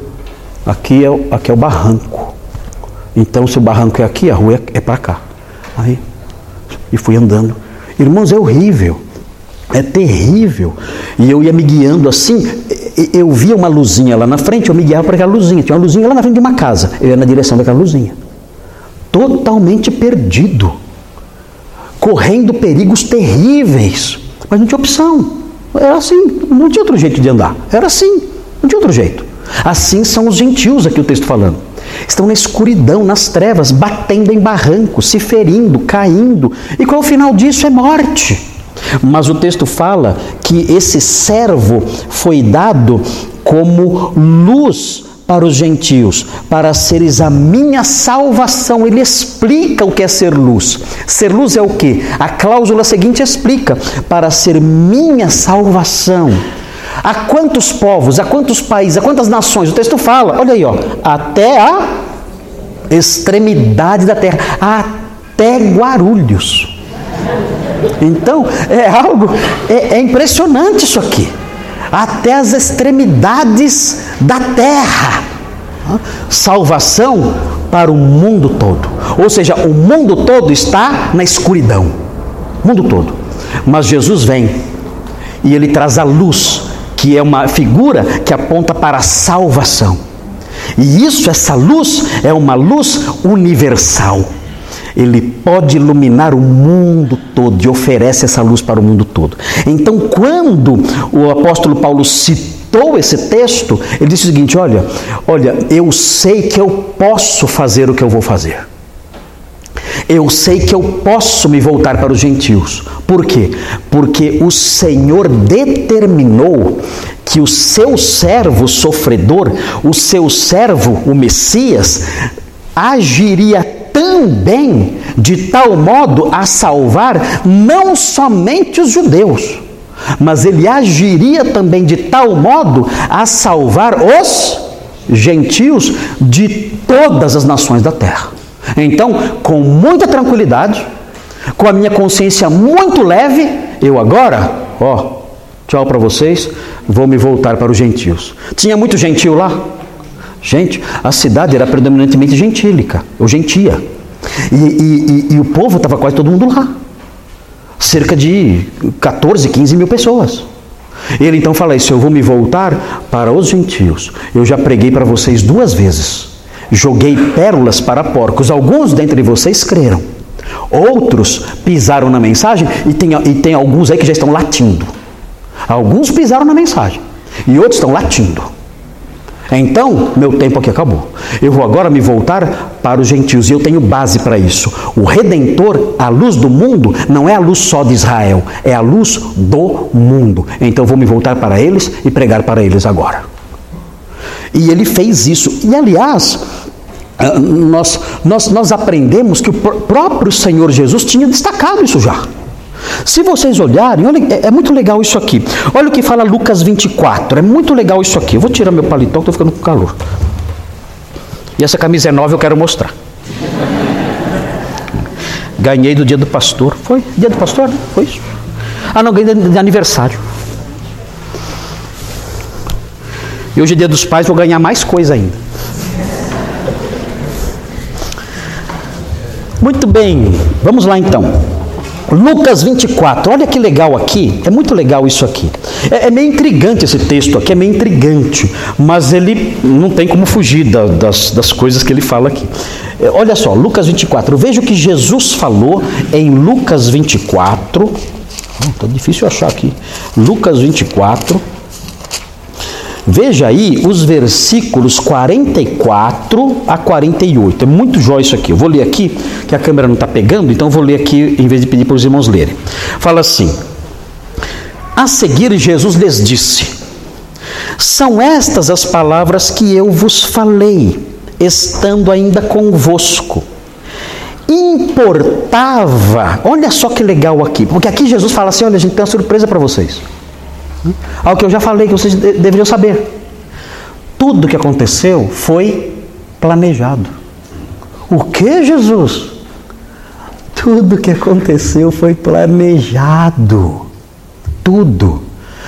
Speaker 1: aqui é, aqui é o barranco. Então, se o barranco é aqui, a rua é, é para cá. Aí, e fui andando. Irmãos, é horrível. É terrível. E eu ia me guiando assim, eu via uma luzinha lá na frente, eu me guiava para aquela luzinha. Tinha uma luzinha lá na frente de uma casa. Eu ia na direção daquela luzinha. Totalmente perdido. Correndo perigos terríveis. Mas não tinha opção. Era assim, não tinha outro jeito de andar. Era assim, não tinha outro jeito. Assim são os gentios aqui o texto falando. Estão na escuridão, nas trevas, batendo em barrancos, se ferindo, caindo. E qual é o final disso? É morte. Mas o texto fala que esse servo foi dado como luz para os gentios, para seres a minha salvação. Ele explica o que é ser luz. Ser luz é o que? A cláusula seguinte explica: para ser minha salvação. A quantos povos, a quantos países, a quantas nações? O texto fala, olha aí, ó, até a extremidade da terra, até Guarulhos. Então, é algo, é, é impressionante isso aqui. Até as extremidades da terra. Salvação para o mundo todo. Ou seja, o mundo todo está na escuridão. O mundo todo. Mas Jesus vem e ele traz a luz que é uma figura que aponta para a salvação. E isso, essa luz, é uma luz universal. Ele pode iluminar o mundo todo e oferece essa luz para o mundo todo. Então, quando o apóstolo Paulo citou esse texto, ele disse o seguinte: olha, olha, eu sei que eu posso fazer o que eu vou fazer. Eu sei que eu posso me voltar para os gentios. Por quê? Porque o Senhor determinou que o seu servo sofredor, o seu servo, o Messias, agiria também de tal modo a salvar não somente os judeus, mas ele agiria também de tal modo a salvar os gentios de todas as nações da terra. Então, com muita tranquilidade, com a minha consciência muito leve, eu agora, ó, tchau para vocês, vou me voltar para os gentios. Tinha muito gentil lá? Gente, a cidade era predominantemente gentílica, ou gentia. E, e, e, e o povo estava quase todo mundo lá. Cerca de 14, 15 mil pessoas. Ele então fala isso: eu vou me voltar para os gentios. Eu já preguei para vocês duas vezes. Joguei pérolas para porcos. Alguns dentre vocês creram. Outros pisaram na mensagem e tem, e tem alguns aí que já estão latindo. Alguns pisaram na mensagem e outros estão latindo. Então, meu tempo aqui acabou. Eu vou agora me voltar para os gentios e eu tenho base para isso. O redentor, a luz do mundo, não é a luz só de Israel, é a luz do mundo. Então, eu vou me voltar para eles e pregar para eles agora. E ele fez isso. E aliás, ah, nós, nós, nós aprendemos que o próprio Senhor Jesus tinha destacado isso já. Se vocês olharem, olha, é, é, muito legal isso aqui. Olha o que fala Lucas 24. É muito legal isso aqui. Eu vou tirar meu paletó, estou ficando com calor. E essa camisa é nova, eu quero mostrar. Ganhei do dia do pastor. Foi? Dia do pastor? Foi isso. Ah, não, ganhei de aniversário. E hoje é dia dos pais, vou ganhar mais coisa ainda. Muito bem, vamos lá então. Lucas 24, olha que legal aqui, é muito legal isso aqui. É, é, meio intrigante esse texto aqui, é meio intrigante, mas ele não tem como fugir da, das, das coisas que ele fala aqui. É, olha só, Lucas 24, veja o que Jesus falou em Lucas 24. Está difícil achar aqui. Lucas 24. Veja aí os versículos 44 a 48. É muito jóia isso aqui. Eu vou ler aqui, que a câmera não está pegando, então eu vou ler aqui em vez de pedir para os irmãos lerem. Fala assim: A seguir, Jesus lhes disse: São estas as palavras que eu vos falei, estando ainda convosco. Importava, olha só que legal aqui, porque aqui Jesus fala assim: olha, a gente tem uma surpresa para vocês. Algo que eu já falei que vocês deveriam saber. Tudo que aconteceu foi planejado. O que, Jesus? Tudo que aconteceu foi planejado. Tudo.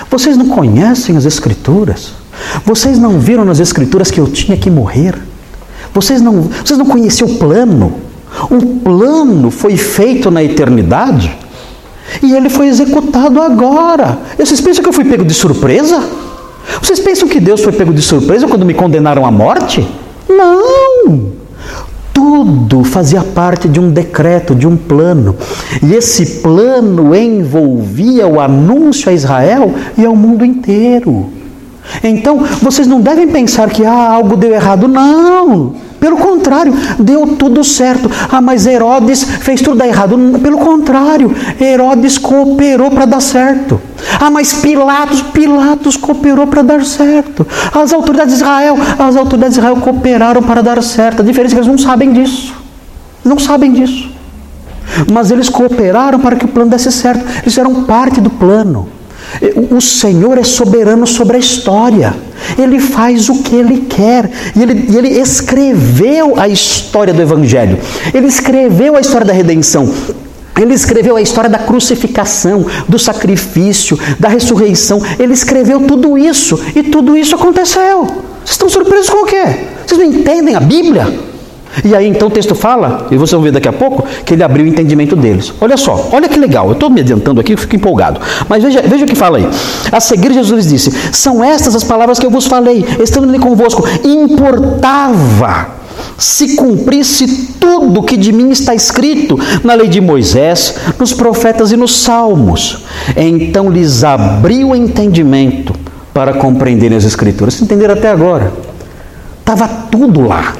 Speaker 1: Vocês não conhecem as Escrituras? Vocês não viram nas Escrituras que eu tinha que morrer? Vocês não, vocês não conheciam o plano? O plano foi feito na eternidade e ele foi executado agora. E vocês pensam que eu fui pego de surpresa? Vocês pensam que Deus foi pego de surpresa quando me condenaram à morte? Não! Tudo fazia parte de um decreto, de um plano. E esse plano envolvia o anúncio a Israel e ao mundo inteiro. Então, vocês não devem pensar que ah, algo deu errado. Não! Pelo contrário, deu tudo certo. Ah, mas Herodes fez tudo errado. Pelo contrário, Herodes cooperou para dar certo. Ah, mas Pilatos, Pilatos cooperou para dar certo. As autoridades de Israel, as autoridades de Israel cooperaram para dar certo. A diferença é que eles não sabem disso. Não sabem disso. Mas eles cooperaram para que o plano desse certo. Eles eram parte do plano. O Senhor é soberano sobre a história. Ele faz o que Ele quer. E ele, e ele escreveu a história do Evangelho. Ele escreveu a história da redenção. Ele escreveu a história da crucificação, do sacrifício, da ressurreição. Ele escreveu tudo isso. E tudo isso aconteceu. Vocês estão surpresos com o quê? Vocês não entendem a Bíblia? E aí então o texto fala, e vocês vão ver daqui a pouco, que ele abriu o entendimento deles. Olha só, olha que legal, eu estou me adiantando aqui, fico empolgado. Mas veja, veja o que fala aí. A seguir, Jesus disse: São estas as palavras que eu vos falei, estando ali convosco. Importava se cumprisse tudo que de mim está escrito na lei de Moisés, nos profetas e nos salmos. Então lhes abriu o entendimento para compreenderem as escrituras. Entenderam até agora? Estava tudo lá.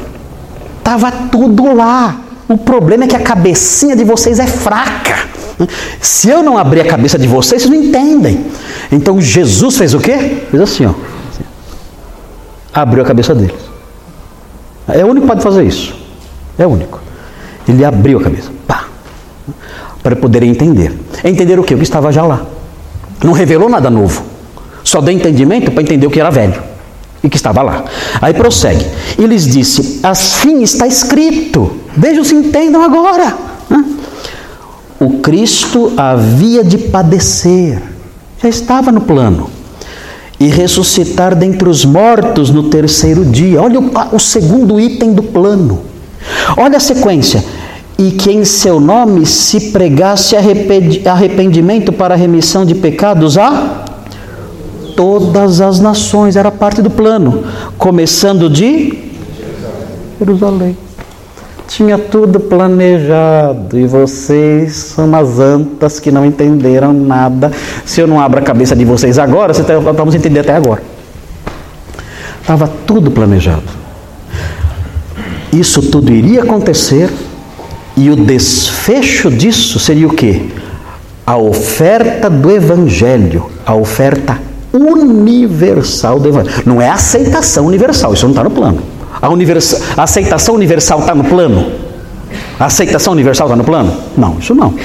Speaker 1: Estava tudo lá. O problema é que a cabecinha de vocês é fraca. Se eu não abrir a cabeça de vocês, vocês não entendem. Então Jesus fez o quê? Fez assim, ó. Abriu a cabeça deles. É o único que pode fazer isso. É o único. Ele abriu a cabeça. Pá. Para poderem entender. Entender o quê? O que estava já lá. Não revelou nada novo. Só deu entendimento para entender o que era velho e que estava lá. Aí prossegue. E lhes disse: Assim está escrito. Vejam se entendam agora. O Cristo havia de padecer, já estava no plano, e ressuscitar dentre os mortos no terceiro dia. Olha o, o segundo item do plano. Olha a sequência. E que em seu nome se pregasse arrependimento para remissão de pecados a todas as nações, era parte do plano, começando de Jerusalém. Tinha tudo planejado e vocês são umas antas que não entenderam nada. Se eu não abro a cabeça de vocês agora, vocês tá, vamos entender até agora. Estava tudo planejado. Isso tudo iria acontecer e o desfecho disso seria o que? A oferta do Evangelho, a oferta universal do Evangelho. Não é aceitação universal, isso não está no plano. A, a aceitação universal está no plano? A aceitação universal está no plano? Não, isso não.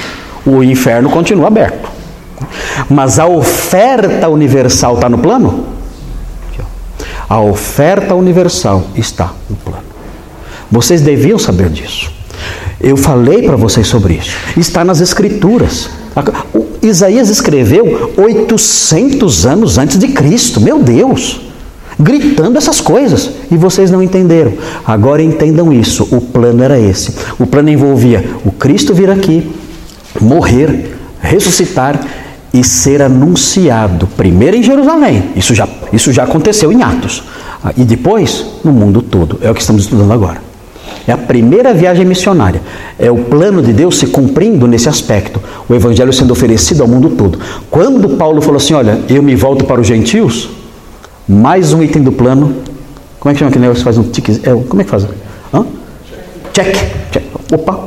Speaker 1: O inferno continua aberto. Mas a oferta universal está no plano? A oferta universal está no plano. Vocês deviam saber disso. Eu falei para vocês sobre isso. Está nas Escrituras. Isaías escreveu 800 anos antes de Cristo, meu Deus, gritando essas coisas, e vocês não entenderam. Agora entendam isso: o plano era esse. O plano envolvia o Cristo vir aqui, morrer, ressuscitar e ser anunciado, primeiro em Jerusalém, isso já, isso já aconteceu em Atos, e depois no mundo todo, é o que estamos estudando agora. É a primeira viagem missionária. É o plano de Deus se cumprindo nesse aspecto. O evangelho sendo oferecido ao mundo todo. Quando Paulo falou assim: Olha, eu me volto para os gentios, mais um item do plano. Como é que chama aquele negócio faz um tique? É, como é que faz? Hã? Check. check. Opa.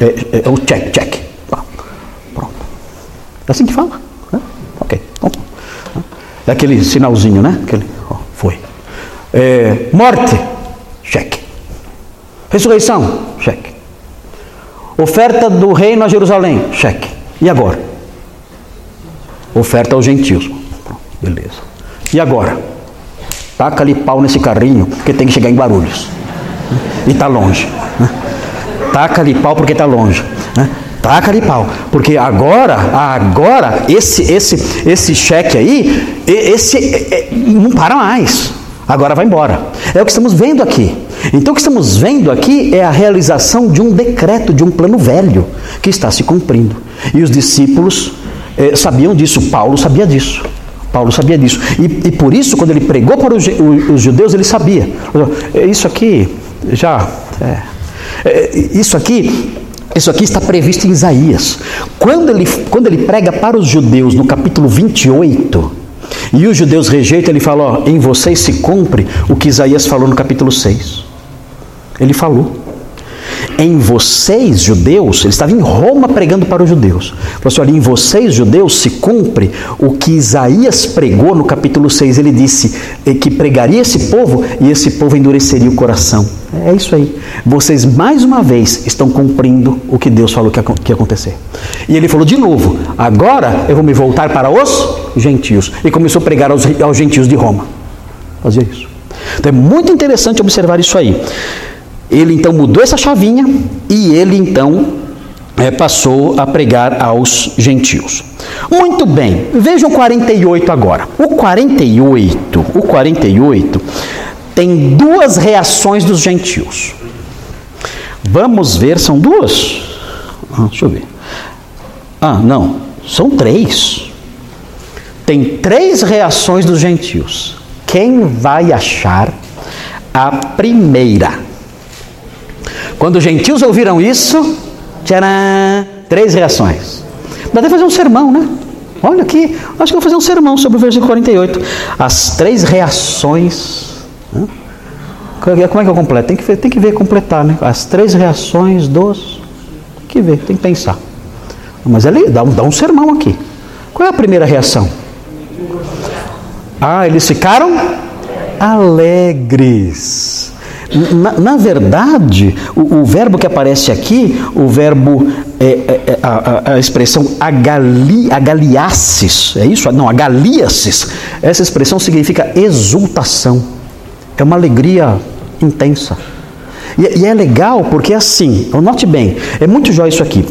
Speaker 1: É, é, é o check, check. Pronto. É assim que fala? Né? Ok. É aquele sinalzinho, né? Aquele, ó, foi. É, morte. Cheque. Ressurreição. Cheque. Oferta do reino a Jerusalém. Cheque. E agora? Oferta aos gentios. Beleza. E agora? Taca ali pau nesse carrinho, porque tem que chegar em Guarulhos. E está longe. Né? Taca ali pau porque está longe. Né? Taca ali pau. Porque agora, agora, esse, esse, esse cheque aí, esse não para mais. Agora vai embora. É o que estamos vendo aqui. Então o que estamos vendo aqui é a realização de um decreto, de um plano velho que está se cumprindo. E os discípulos eh, sabiam disso, Paulo sabia disso. Paulo sabia disso. E, e por isso, quando ele pregou para os, os, judeus, ele sabia. Isso aqui já. É, é, isso aqui. Isso aqui está previsto em Isaías. Quando ele, quando ele prega para os judeus no capítulo 28, e os judeus rejeitam, ele fala: ó, em vocês se cumpre o que Isaías falou no capítulo 6. Ele falou. Em vocês, judeus, ele estava em Roma pregando para os judeus. Falou assim: olha, em vocês, judeus, se cumpre o que Isaías pregou no capítulo 6. Ele disse que pregaria esse povo e esse povo endureceria o coração. É isso aí. Vocês, mais uma vez, estão cumprindo o que Deus falou que ia acontecer. E ele falou de novo: agora eu vou me voltar para os gentios. E começou a pregar aos, aos gentios de Roma. Fazia isso. Então é muito interessante observar isso aí. Ele então mudou essa chavinha e ele então é, passou a pregar aos gentios. Muito bem, vejam o 48 agora. O 48, o 48 tem duas reações dos gentios. Vamos ver, são duas? Ah, deixa eu ver. Ah, não, são três. Tem três reações dos gentios. Quem vai achar a primeira? Quando os gentios ouviram isso, tcharam, três reações. Dá até fazer um sermão, né? Olha aqui, acho que vou fazer um sermão sobre o versículo 48. As três reações. Né? Como é que eu completo? Tem que ver, tem que ver completar, né? As três reações dos. Tem que ver, tem que pensar. Mas ele dá um, dá um sermão aqui. Qual é a primeira reação? Ah, eles ficaram alegres. Na, na verdade, o, o, verbo que aparece aqui, o verbo, é, é, é a, a, expressão agali, agaliaces, é isso? Não, agaliaces, essa expressão significa exultação, é uma alegria intensa. E, e é legal porque é assim, note bem, é muito jóia isso aqui.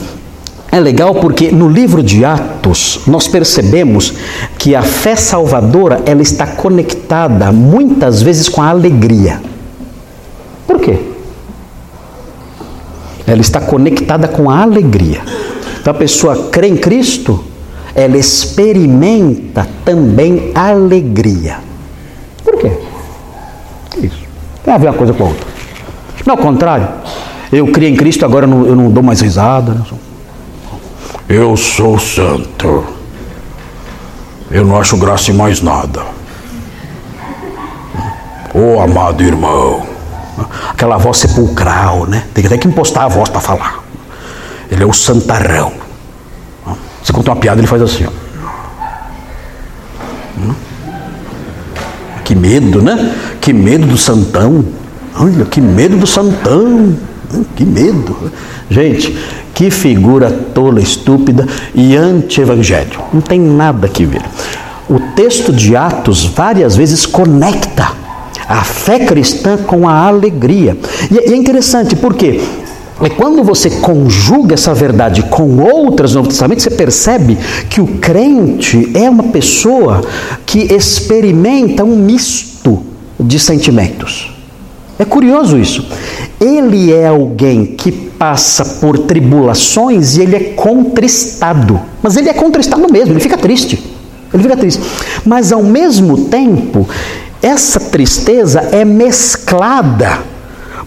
Speaker 1: É legal porque no livro de Atos nós percebemos que a fé salvadora ela está conectada muitas vezes com a alegria. Por quê? Ela está conectada com a alegria. Então a pessoa crê em Cristo, ela experimenta também alegria. Por quê? Isso. Tem a ver uma coisa com a outra. Não é o contrário. Eu criei em Cristo, agora eu não, eu não dou mais risada. Né? Eu sou santo. Eu não acho graça em mais nada. Oh, amado irmão, aquela voz sepulcral, né? Tem até que impostar a voz para falar. Ele é o santarrão. Você conta uma piada, ele faz assim, ó. Hum? Que medo, né? Que medo do santão. Olha, que medo do santão. Hum, que medo. Gente, que figura tola, estúpida e anti-evangelho. Não tem nada que ver. O texto de Atos várias vezes conecta a fé cristã com a alegria. E é interessante porque é quando você conjuga essa verdade com outras no Novo Testamento, você percebe que o crente é uma pessoa que experimenta um misto de sentimentos. É curioso isso. Ele é alguém que passa por tribulações e ele é contristado. Mas ele é contristado mesmo, ele fica triste. Ele fica triste. Mas ao mesmo tempo, essa tristeza é mesclada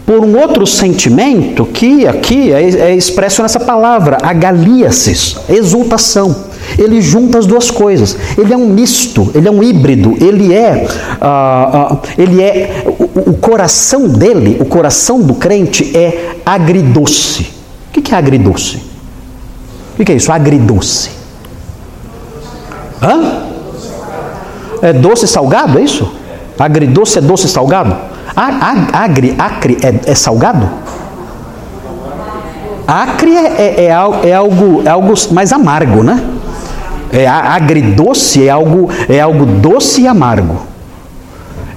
Speaker 1: por um outro sentimento que aqui é, é expresso nessa palavra, agaliasis, exultação. ele junta as duas coisas. Ele é um misto, ele é um híbrido, ele é, uh, uh, ele é o, o, coração dele, o coração do crente é agridoce. O que é agridoce? O que é isso? Agridoce. Hã? É doce salgado, é isso? Agridoce é doce salgado? Agri, acre é, é salgado? Acre é, é, é, algo, é algo mais amargo, né? É, agridoce é algo, é algo doce e amargo.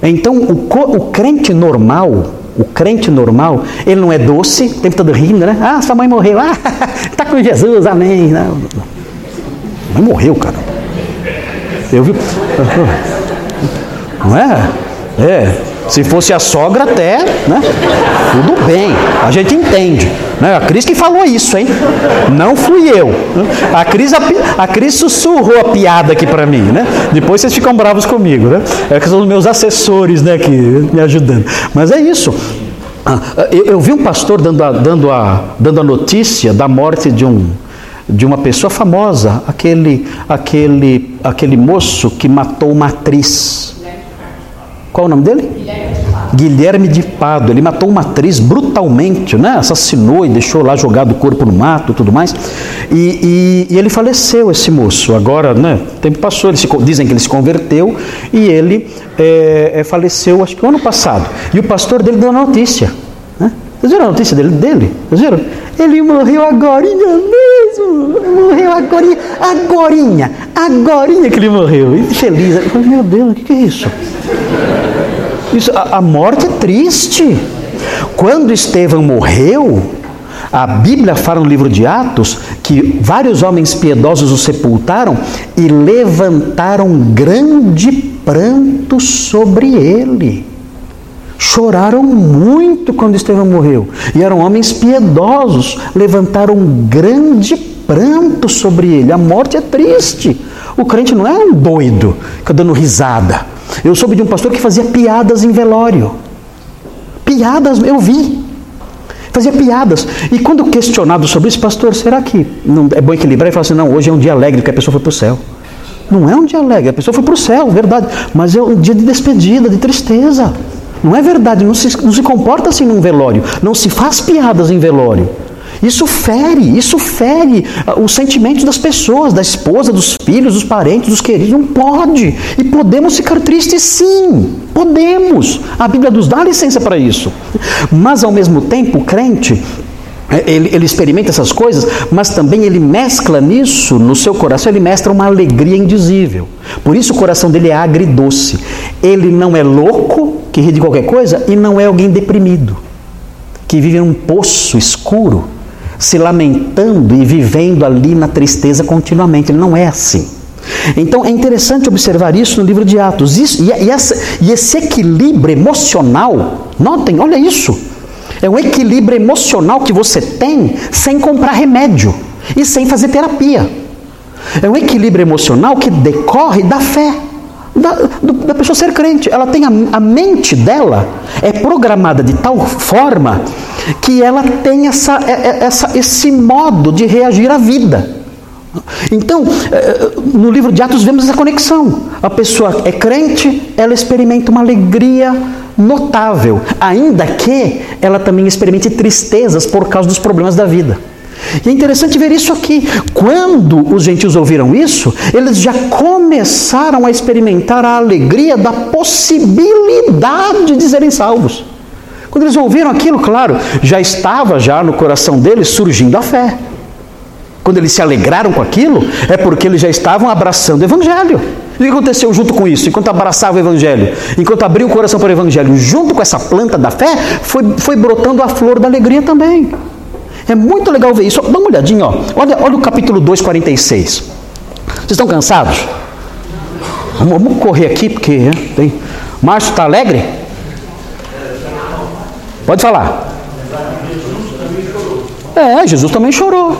Speaker 1: Então, o, o crente normal, o crente normal, ele não é doce, o tempo todo rindo, né? Ah, sua mãe morreu. Ah, tá com Jesus, amém. Não, mãe morreu, cara. Eu vi. Não é? É. Se fosse a sogra, até, né? Tudo bem, a gente entende. Né? A Cris que falou isso, hein? Não fui eu. A Cris, a, a Cris sussurrou a piada aqui para mim, né? Depois vocês ficam bravos comigo, né? É que são os meus assessores, né, aqui, me ajudando. Mas é isso. Ah, eu, eu vi um pastor dando a, dando, a, dando a notícia da morte de um, de uma pessoa famosa, aquele, aquele, aquele moço que matou uma atriz. Qual o nome dele? Guilherme de Pado. Ele matou uma atriz brutalmente, né? assassinou e deixou lá jogado o corpo no mato tudo mais. E, e, e ele faleceu, esse moço. Agora, né? o tempo passou, se, dizem que ele se converteu e ele é, é, faleceu, acho que ano passado. E o pastor dele deu a notícia. Né? Vocês viram a notícia dele? dele? Vocês viram? Ele morreu agorinha mesmo. Morreu agorinha. Agorinha. Agorinha que ele morreu. Feliz. Eu falei, meu Deus, o que é isso? Isso, a, a morte é triste. Quando Estevão morreu, a Bíblia fala no livro de Atos que vários homens piedosos o sepultaram e levantaram grande pranto sobre ele. Choraram muito quando Estevão morreu. E eram homens piedosos, levantaram grande pranto sobre ele. A morte é triste. O crente não é um doido, fica dando risada. Eu soube de um pastor que fazia piadas em velório. Piadas, eu vi. Fazia piadas. E quando questionado sobre isso, pastor, será que não é bom equilibrar? Ele fala assim: não, hoje é um dia alegre, porque a pessoa foi para o céu. Não é um dia alegre, a pessoa foi para o céu, verdade. Mas é um dia de despedida, de tristeza. Não é verdade, não se, não se comporta assim num velório. Não se faz piadas em velório. Isso fere, isso fere ah, os sentimentos das pessoas, da esposa, dos filhos, dos parentes, dos queridos. Não pode. E podemos ficar tristes sim. Podemos. A Bíblia nos dá licença para isso. Mas ao mesmo tempo, o crente, é, ele, ele, experimenta essas coisas, mas também ele mescla nisso, no seu coração, ele mescla uma alegria indizível. Por isso o coração dele é agridoce. Ele não é louco, que ri de qualquer coisa, e não é alguém deprimido, que vive num poço escuro se lamentando e vivendo ali na tristeza continuamente. Ele não é assim. Então é interessante observar isso no livro de Atos. Isso, e, e, essa, e esse equilíbrio emocional, notem, olha isso. É um equilíbrio emocional que você tem sem comprar remédio e sem fazer terapia. É um equilíbrio emocional que decorre da fé da, da pessoa ser crente. Ela tem a, a mente dela é programada de tal forma que ela tem essa, é, é, essa, esse modo de reagir à vida. Então, é, no livro de Atos vemos essa conexão. A pessoa é crente, ela experimenta uma alegria notável, ainda que ela também experimente tristezas por causa dos problemas da vida. E é interessante ver isso aqui. Quando os gentios ouviram isso, eles já começaram a experimentar a alegria da possibilidade de serem salvos. Quando eles ouviram aquilo, claro, já estava já no coração deles surgindo a fé. Quando eles se alegraram com aquilo, é porque eles já estavam abraçando o Evangelho. E o que aconteceu junto com isso? Enquanto abraçava o Evangelho, enquanto abriu o coração para o Evangelho, junto com essa planta da fé, foi, foi brotando a flor da alegria também. É muito legal ver isso. Dá uma olhadinha, ó. Olha, olha o capítulo 2, 46. Vocês estão cansados? Vamos, vamos correr aqui, porque é, tem. Márcio está alegre? Pode falar. É, Jesus também chorou.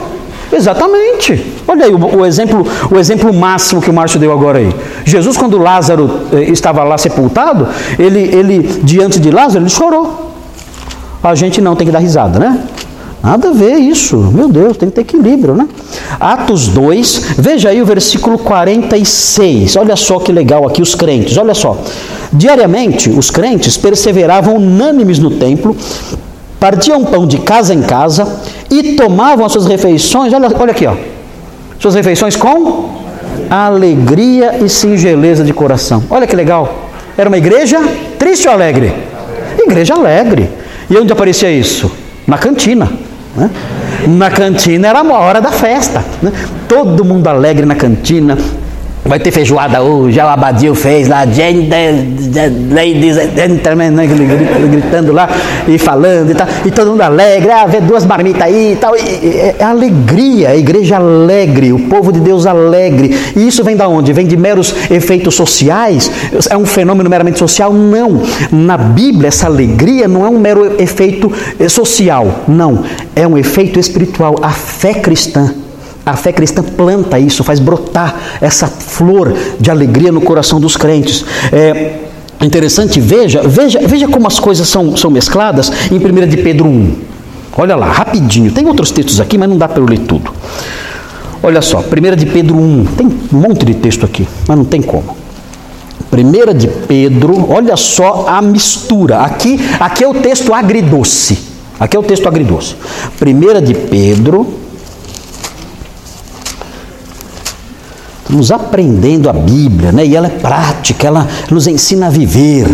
Speaker 1: Exatamente. Olha aí o, o, exemplo, o exemplo máximo que o Márcio deu agora aí. Jesus, quando Lázaro eh, estava lá sepultado, ele, ele diante de Lázaro, ele chorou. A gente não tem que dar risada, né? Nada a ver isso. Meu Deus, tem que ter equilíbrio, né? Atos 2, veja aí o versículo 46. Olha só que legal aqui os crentes. Olha só. Diariamente, os crentes perseveravam unânimes no templo, partiam pão de casa em casa e tomavam as suas refeições. Olha, olha aqui, ó. Suas refeições com alegria e singeleza de coração. Olha que legal. Era uma igreja triste ou alegre? Igreja alegre. E onde aparecia isso? Na cantina. Né? Na cantina era a hora da festa. Né? Todo mundo alegre na cantina, Vai ter feijoada hoje, o Abadio fez lá, ladies gentlemen, né, gritando lá e falando e tal, e todo mundo alegre, ah, vê duas marmitas aí e tal, é, é alegria, a igreja alegre, o povo de Deus alegre, e isso vem da onde? Vem de meros efeitos sociais? É um fenômeno meramente social? Não, na Bíblia essa alegria não é um mero efeito eh, social, não, é um efeito espiritual, a fé cristã a fé cristã planta isso, faz brotar essa flor de alegria no coração dos crentes. É interessante, veja, veja, veja como as coisas são, são mescladas em 1 de Pedro 1. Olha lá, rapidinho. Tem outros textos aqui, mas não dá para eu ler tudo. Olha só, 1 de Pedro 1. Tem um monte de texto aqui, mas não tem como. 1 de Pedro, olha só a mistura. Aqui, aqui é o texto agridoce. Aqui é o texto agridoce. 1 de Pedro, Estamos aprendendo a Bíblia, né? E ela é prática, ela nos ensina a viver.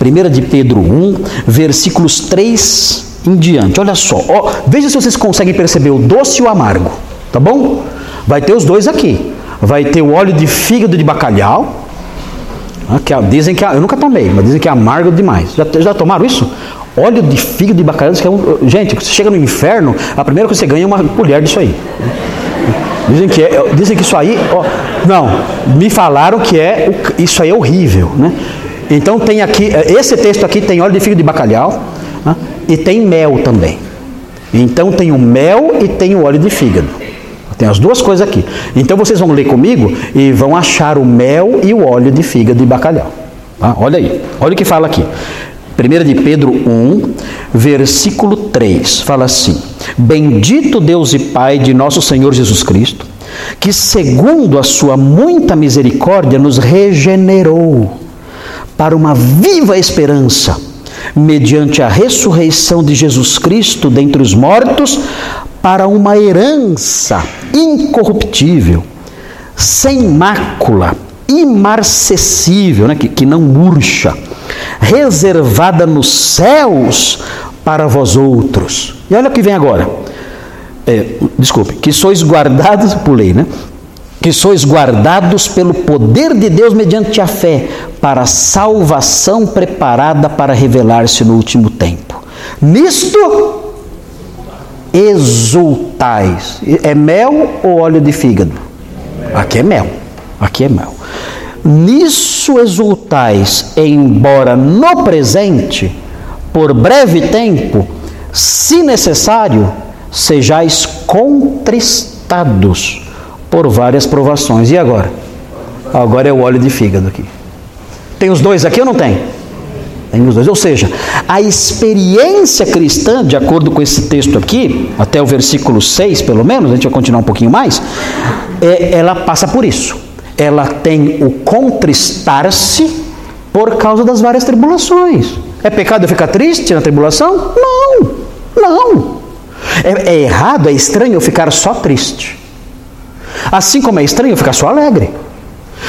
Speaker 1: 1 de Pedro 1, versículos 3 em diante. Olha só, ó, veja se vocês conseguem perceber o doce e o amargo, tá bom? Vai ter os dois aqui. Vai ter o óleo de fígado de bacalhau. Né? Que dizem que eu nunca tomei, mas dizem que é amargo demais. Já, já tomaram isso? Óleo de fígado de bacalhau. Que é um, gente, você chega no inferno, a primeira coisa que você ganha é uma colher disso aí. Dizem que, é, dizem que isso aí, ó, não, me falaram que é, isso aí é horrível, né? Então tem aqui, é, esse texto aqui tem óleo de fígado de bacalhau né? e tem mel também. Então tem o mel e tem o óleo de fígado. Tem as duas coisas aqui. Então vocês vão ler comigo e vão achar o mel e o óleo de fígado de bacalhau. Tá? Olha aí, olha o que fala aqui. 1 de Pedro 1, versículo 3, fala assim: Bendito Deus e Pai de nosso Senhor Jesus Cristo, que segundo a sua muita misericórdia nos regenerou para uma viva esperança, mediante a ressurreição de Jesus Cristo dentre os mortos, para uma herança incorruptível, sem mácula, imarcessível, né, que, que não murcha reservada nos céus para vós outros. E olha o que vem agora. É, desculpe, que sois guardados, pulei, né? Que sois guardados pelo poder de Deus mediante a fé, para a salvação preparada para revelar-se no último tempo. Nisto exultais. É mel ou óleo de fígado? Aqui é mel. Aqui é mel. Nisso exultais, embora no presente, por breve tempo, se necessário, sejais contristados por várias provações. E agora? Agora é o óleo de fígado aqui. Tem os dois aqui ou não tem? Tem os dois. Ou seja, a experiência cristã, de acordo com esse texto aqui, até o versículo 6 pelo menos, a gente vai continuar um pouquinho mais, é, ela passa por isso ela tem o contristar-se por causa das várias tribulações. É pecado ficar triste na tribulação? Não, não. É, é errado, é estranho ficar só triste. Assim como é estranho ficar só alegre.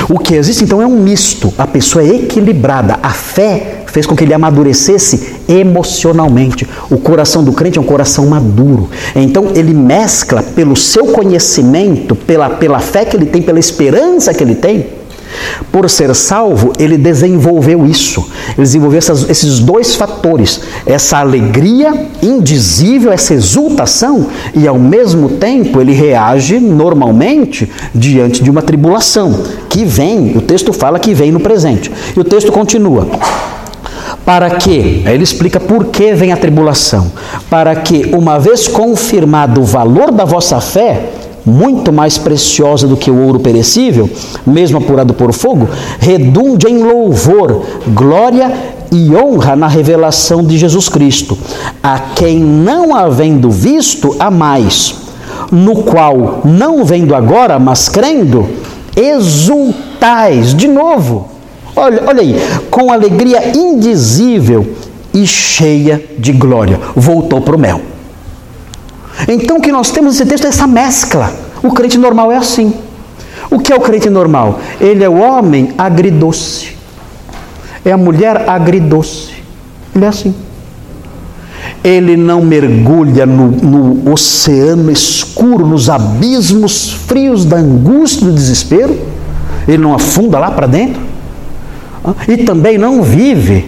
Speaker 1: O que existe então é um misto. A pessoa é equilibrada. A fé fez com que ele amadurecesse emocionalmente. O coração do crente é um coração maduro. Então ele mescla pelo seu conhecimento, pela, pela fé que ele tem, pela esperança que ele tem, por ser salvo, ele desenvolveu isso. Ele desenvolveu essas, esses dois fatores: essa alegria indizível, essa exultação, e ao mesmo tempo ele reage normalmente diante de uma tribulação que vem. O texto fala que vem no presente. E o texto continua. Para que? Ele explica por que vem a tribulação. Para que, uma vez confirmado o valor da vossa fé, muito mais preciosa do que o ouro perecível, mesmo apurado por fogo, redunde em louvor, glória e honra na revelação de Jesus Cristo, a quem não havendo visto, a mais, no qual, não vendo agora, mas crendo, exultais, de novo. Olha, olha aí, com alegria indizível e cheia de glória. Voltou para o mel. Então o que nós temos nesse texto é essa mescla. O crente normal é assim. O que é o crente normal? Ele é o homem agridoce. É a mulher agridoce. Ele é assim. Ele não mergulha no, no oceano escuro, nos abismos frios da angústia e do desespero. Ele não afunda lá para dentro. E também não vive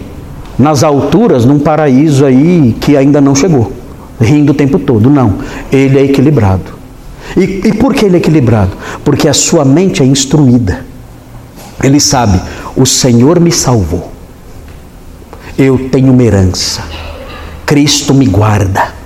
Speaker 1: nas alturas num paraíso aí que ainda não chegou, rindo o tempo todo. Não. Ele é equilibrado. E, e por que ele é equilibrado? Porque a sua mente é instruída. Ele sabe: o Senhor me salvou. Eu tenho uma herança. Cristo me guarda.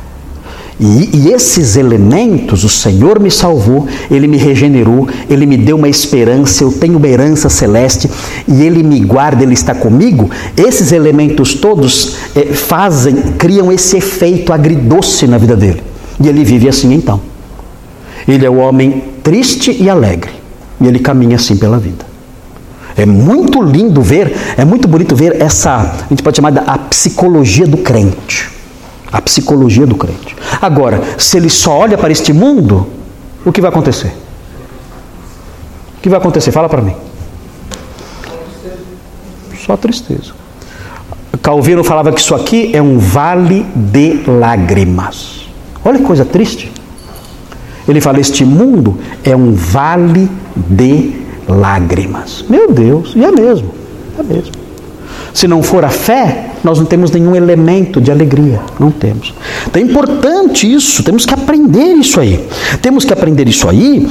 Speaker 1: E, e, esses elementos, o Senhor me salvou, Ele me regenerou, Ele me deu uma esperança, eu tenho uma herança celeste e Ele me guarda, Ele está comigo. Esses elementos todos é, fazem, criam esse efeito agridoce na vida dele. E ele vive assim então. Ele é o homem triste e alegre. E ele caminha assim pela vida. É muito lindo ver, é muito bonito ver essa, a gente pode chamar da psicologia do crente. A psicologia do crente. Agora, se ele só olha para este mundo, o que vai acontecer? O que vai acontecer? Fala para mim. Só tristeza. Calvino falava que isso aqui é um vale de lágrimas. Olha que coisa triste. Ele fala: Este mundo é um vale de lágrimas. Meu Deus, e é mesmo, é mesmo. Se não for a fé, nós não temos nenhum elemento de alegria. Não temos. Então é importante isso, temos que aprender isso aí. Temos que aprender isso aí,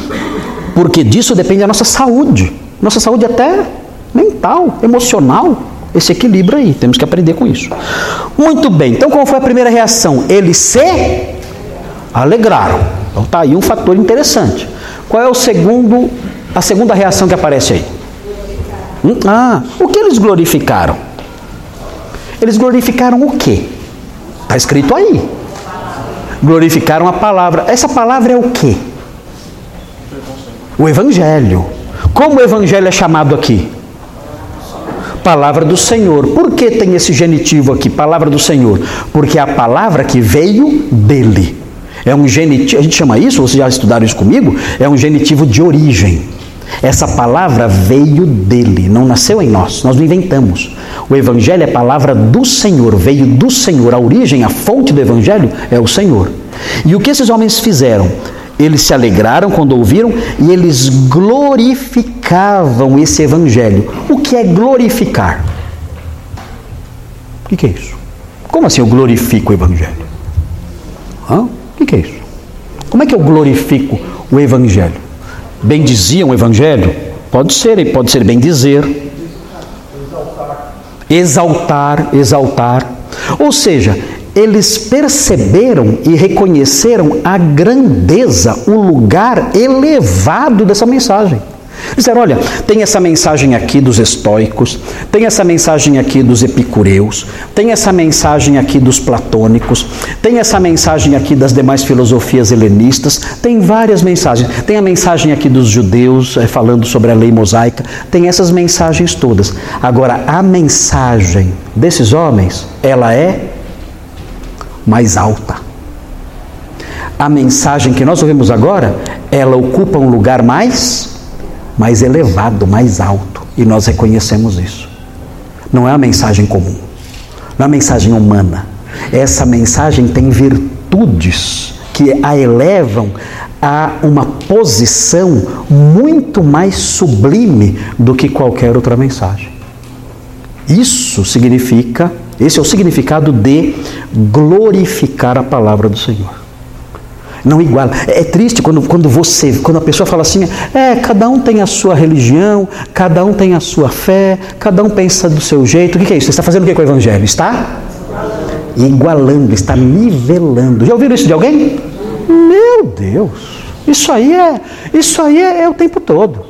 Speaker 1: porque disso depende a nossa saúde. Nossa saúde até mental, emocional. Esse equilíbrio aí, temos que aprender com isso. Muito bem, então qual foi a primeira reação? Eles se alegraram. Então tá aí um fator interessante. Qual é o segundo, a segunda reação que aparece aí? Hum? Ah, o que eles glorificaram? Eles glorificaram o quê? Está escrito aí. Glorificaram a palavra. Essa palavra é o quê? O Evangelho. Como o Evangelho é chamado aqui? Palavra do Senhor. Por que tem esse genitivo aqui, palavra do Senhor? Porque é a palavra que veio dele. É um genitivo, a gente chama isso, vocês já estudaram isso comigo? É um genitivo de origem. Essa palavra veio dele, não nasceu em nós, nós não inventamos. O Evangelho é palavra do Senhor, veio do Senhor. A origem, a fonte do Evangelho é o Senhor. E o que esses homens fizeram? Eles se alegraram quando ouviram e eles glorificavam esse Evangelho. O que é glorificar? O que é isso? Como assim eu glorifico o Evangelho? Hã? O que é isso? Como é que eu glorifico o Evangelho? Bem dizia o Evangelho? Pode ser, pode ser bem dizer. Exaltar, exaltar. Ou seja, eles perceberam e reconheceram a grandeza, o lugar elevado dessa mensagem. Disseram: olha, tem essa mensagem aqui dos estoicos, tem essa mensagem aqui dos epicureus, tem essa mensagem aqui dos platônicos, tem essa mensagem aqui das demais filosofias helenistas, tem várias mensagens. Tem a mensagem aqui dos judeus é, falando sobre a lei mosaica, tem essas mensagens todas. Agora, a mensagem desses homens, ela é mais alta. A mensagem que nós ouvimos agora, ela ocupa um lugar mais mais elevado, mais alto. E nós reconhecemos isso. Não é uma mensagem comum, não é uma mensagem humana. Essa mensagem tem virtudes que a elevam a uma posição muito mais sublime do que qualquer outra mensagem. Isso significa, esse é o significado de glorificar a palavra do Senhor. Não iguala. É, é triste quando, quando você, quando a pessoa fala assim, é, cada um tem a sua religião, cada um tem a sua fé, cada um pensa do seu jeito. O que é isso? Você está fazendo o que com o Evangelho? Está igualando, está nivelando. Já ouviram isso de alguém? Meu Deus! Isso aí é, isso aí é, é o tempo todo.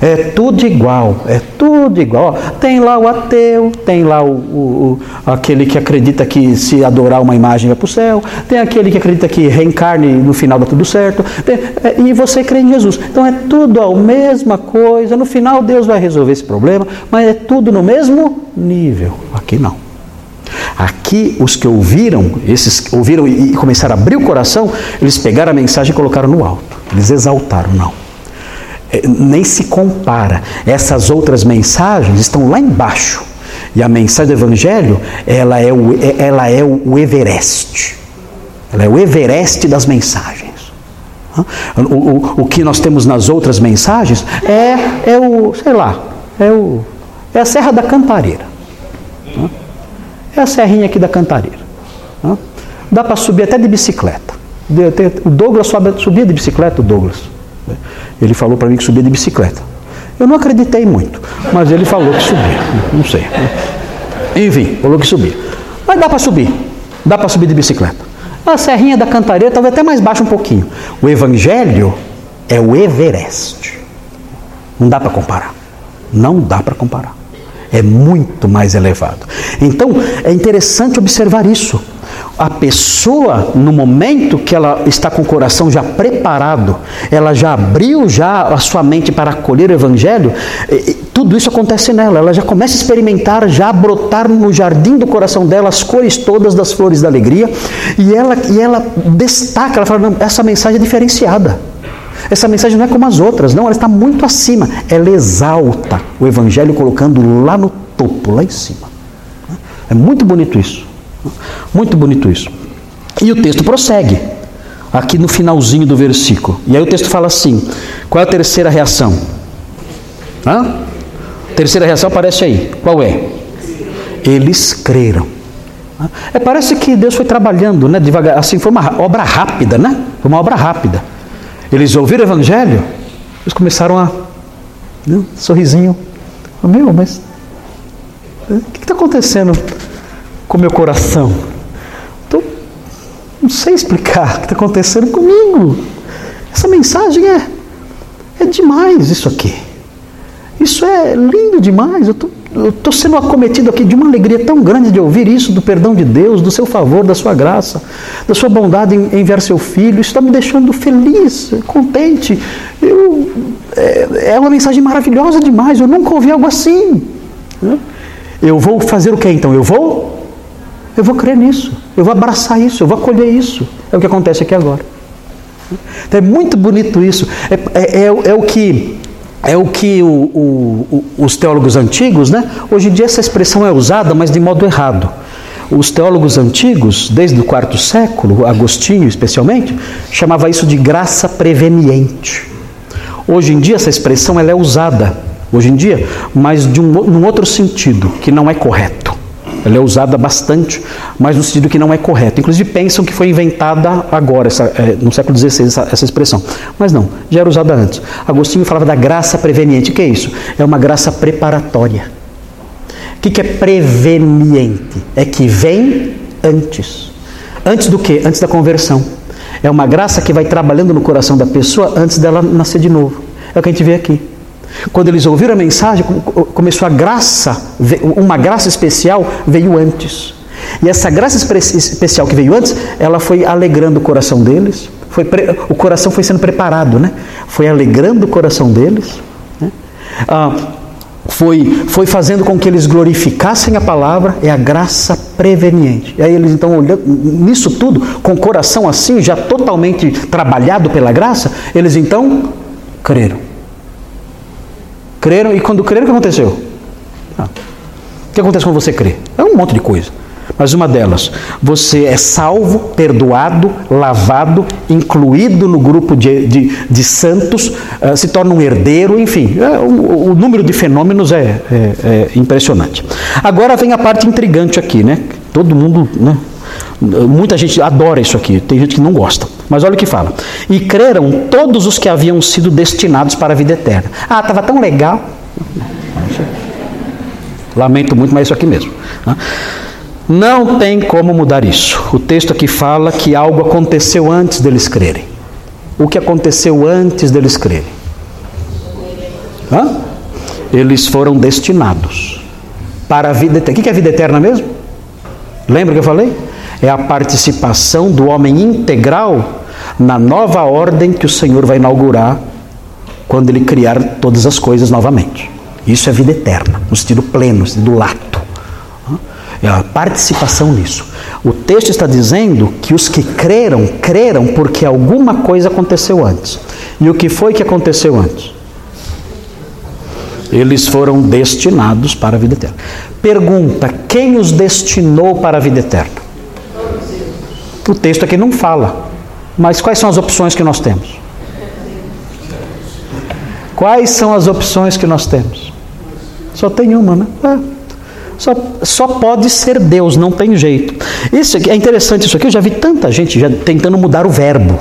Speaker 1: É tudo igual, é tudo igual. Tem lá o ateu, tem lá o, o, o aquele que acredita que se adorar uma imagem vai para o céu, tem aquele que acredita que reencarne no final dá tudo certo, tem, é, e você crê em Jesus. Então é tudo a mesma coisa. No final Deus vai resolver esse problema, mas é tudo no mesmo nível. Aqui não. Aqui, os que ouviram, esses ouviram e começaram a abrir o coração, eles pegaram a mensagem e colocaram no alto. Eles exaltaram, não. É, nem se compara. Essas outras mensagens estão lá embaixo. E a mensagem do Evangelho, ela é o, é, ela é o Everest. Ela é o Everest das mensagens. O, o, o que nós temos nas outras mensagens é, é o, sei lá, é, o, é a Serra da Cantareira. É a serrinha aqui da Cantareira. Dá para subir até de bicicleta. O Douglas subia de bicicleta, o Douglas. Ele falou para mim que subia de bicicleta. Eu não acreditei muito, mas ele falou que subia. Não sei. Enfim, falou que subia. Mas dá para subir. Dá para subir de bicicleta. A Serrinha da Cantareira talvez até mais baixa um pouquinho. O Evangelho é o Everest. Não dá para comparar. Não dá para comparar. É muito mais elevado. Então, é interessante observar isso a pessoa, no momento que ela está com o coração já preparado, ela já abriu já a sua mente para acolher o Evangelho, tudo isso acontece nela. Ela já começa a experimentar, já brotar no jardim do coração dela as cores todas das flores da alegria, e ela, e ela destaca, ela fala, essa mensagem é diferenciada. Essa mensagem não é como as outras, não, ela está muito acima. Ela exalta o Evangelho colocando lá no topo, lá em cima. É muito bonito isso. Muito bonito isso. E o texto prossegue, aqui no finalzinho do versículo. E aí o texto fala assim: qual é a terceira reação? Hã? Terceira reação aparece aí. Qual é? Eles creram. É, parece que Deus foi trabalhando, né, devagar, assim, foi uma obra rápida, né? Foi uma obra rápida. Eles ouviram o evangelho, eles começaram a. Né, sorrisinho. Meu, mas. O que está acontecendo? Com meu coração. Então, não sei explicar o que está acontecendo comigo. Essa mensagem é, é demais, isso aqui. Isso é lindo demais. Eu estou sendo acometido aqui de uma alegria tão grande de ouvir isso do perdão de Deus, do seu favor, da sua graça, da sua bondade em enviar seu filho. Isso está me deixando feliz, contente. Eu, é, é uma mensagem maravilhosa demais. Eu nunca ouvi algo assim. Eu vou fazer o que então? Eu vou eu vou crer nisso, eu vou abraçar isso, eu vou acolher isso. É o que acontece aqui agora. Então é muito bonito isso. É, é, é, é o que é o que o, o, os teólogos antigos, né? Hoje em dia essa expressão é usada, mas de modo errado. Os teólogos antigos, desde o quarto século, Agostinho especialmente, chamava isso de graça preveniente. Hoje em dia essa expressão ela é usada, hoje em dia, mas de um, num outro sentido, que não é correto. Ela é usada bastante, mas no sentido que não é correto. Inclusive pensam que foi inventada agora, essa, é, no século XVI, essa, essa, expressão. Mas não, já era usada antes. Agostinho falava da graça preveniente. O que é isso? É uma graça preparatória. O que, é preveniente? É que vem antes. Antes do que? Antes da conversão. É uma graça que vai trabalhando no coração da pessoa antes dela nascer de novo. É o que a gente vê aqui. Quando eles ouviram a mensagem, começou a graça, uma graça especial veio antes. E essa graça especial que veio antes, ela foi alegrando o coração deles, foi, o coração foi sendo preparado, né? Foi alegrando o coração deles, né? ah, foi, foi fazendo com que eles glorificassem a palavra, é a graça preveniente. E aí eles então olhando nisso tudo, com o coração assim, já totalmente trabalhado pela graça, eles então creram. Creram e quando creram, o que aconteceu? Ah, o que acontece quando você crê? É um monte de coisa. Mas uma delas, você é salvo, perdoado, lavado, incluído no grupo de, de, de santos, uh, se torna um herdeiro, enfim, é, o, o, número de fenômenos é, é, é, impressionante. Agora vem a parte intrigante aqui, né? Todo mundo, né? Muita gente adora isso aqui, tem gente que não gosta. Mas olha o que fala. E creram todos os que haviam sido destinados para a vida eterna. Ah, estava tão legal. Lamento muito, mas é isso aqui mesmo. Né? Não tem como mudar isso. O texto aqui fala que algo aconteceu antes deles crerem. O que aconteceu antes deles crerem? Hã? Eles foram destinados para a vida eterna. O que é vida eterna mesmo? Lembra que eu falei? É a participação do homem integral na nova ordem que o Senhor vai inaugurar quando ele criar todas as coisas novamente. Isso é vida eterna, no sentido pleno, no sentido lato. É a participação nisso. O texto está dizendo que os que creram, creram porque alguma coisa aconteceu antes. E o que foi que aconteceu antes? Eles foram destinados para a vida eterna. Pergunta: quem os destinou para a vida eterna? O texto aqui não fala. Mas quais são as opções que nós temos? Quais são as opções que nós temos? Só tem uma, né? É. Só, só pode ser Deus, não tem jeito. Isso aqui, é interessante isso aqui, eu já vi tanta gente já tentando mudar o verbo.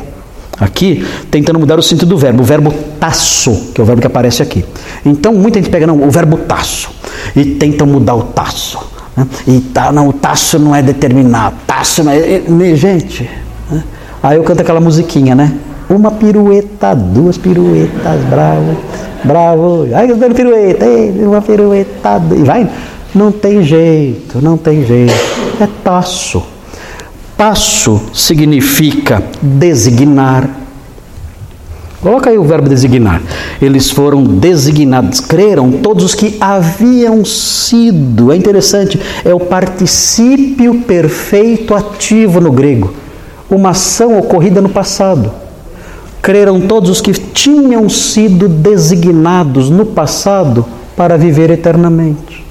Speaker 1: Aqui, tentando mudar o sentido do verbo, o verbo taço, que é o verbo que aparece aqui. Então, muita gente pega não, o verbo taço e tentam mudar o taço. Né? E tá, não, o taço não é determinado, taço não é. Gente? Aí eu canto aquela musiquinha, né? Uma pirueta, duas piruetas, bravo, bravo. Aí eu dando pirueta, uma pirueta, e vai. Não tem jeito, não tem jeito. É taço. Taço significa designar. Coloca aí o verbo designar. Eles foram designados, creram todos os que haviam sido. É interessante, é o particípio perfeito ativo no grego. Uma ação ocorrida no passado. Creram todos os que tinham sido designados no passado para viver eternamente.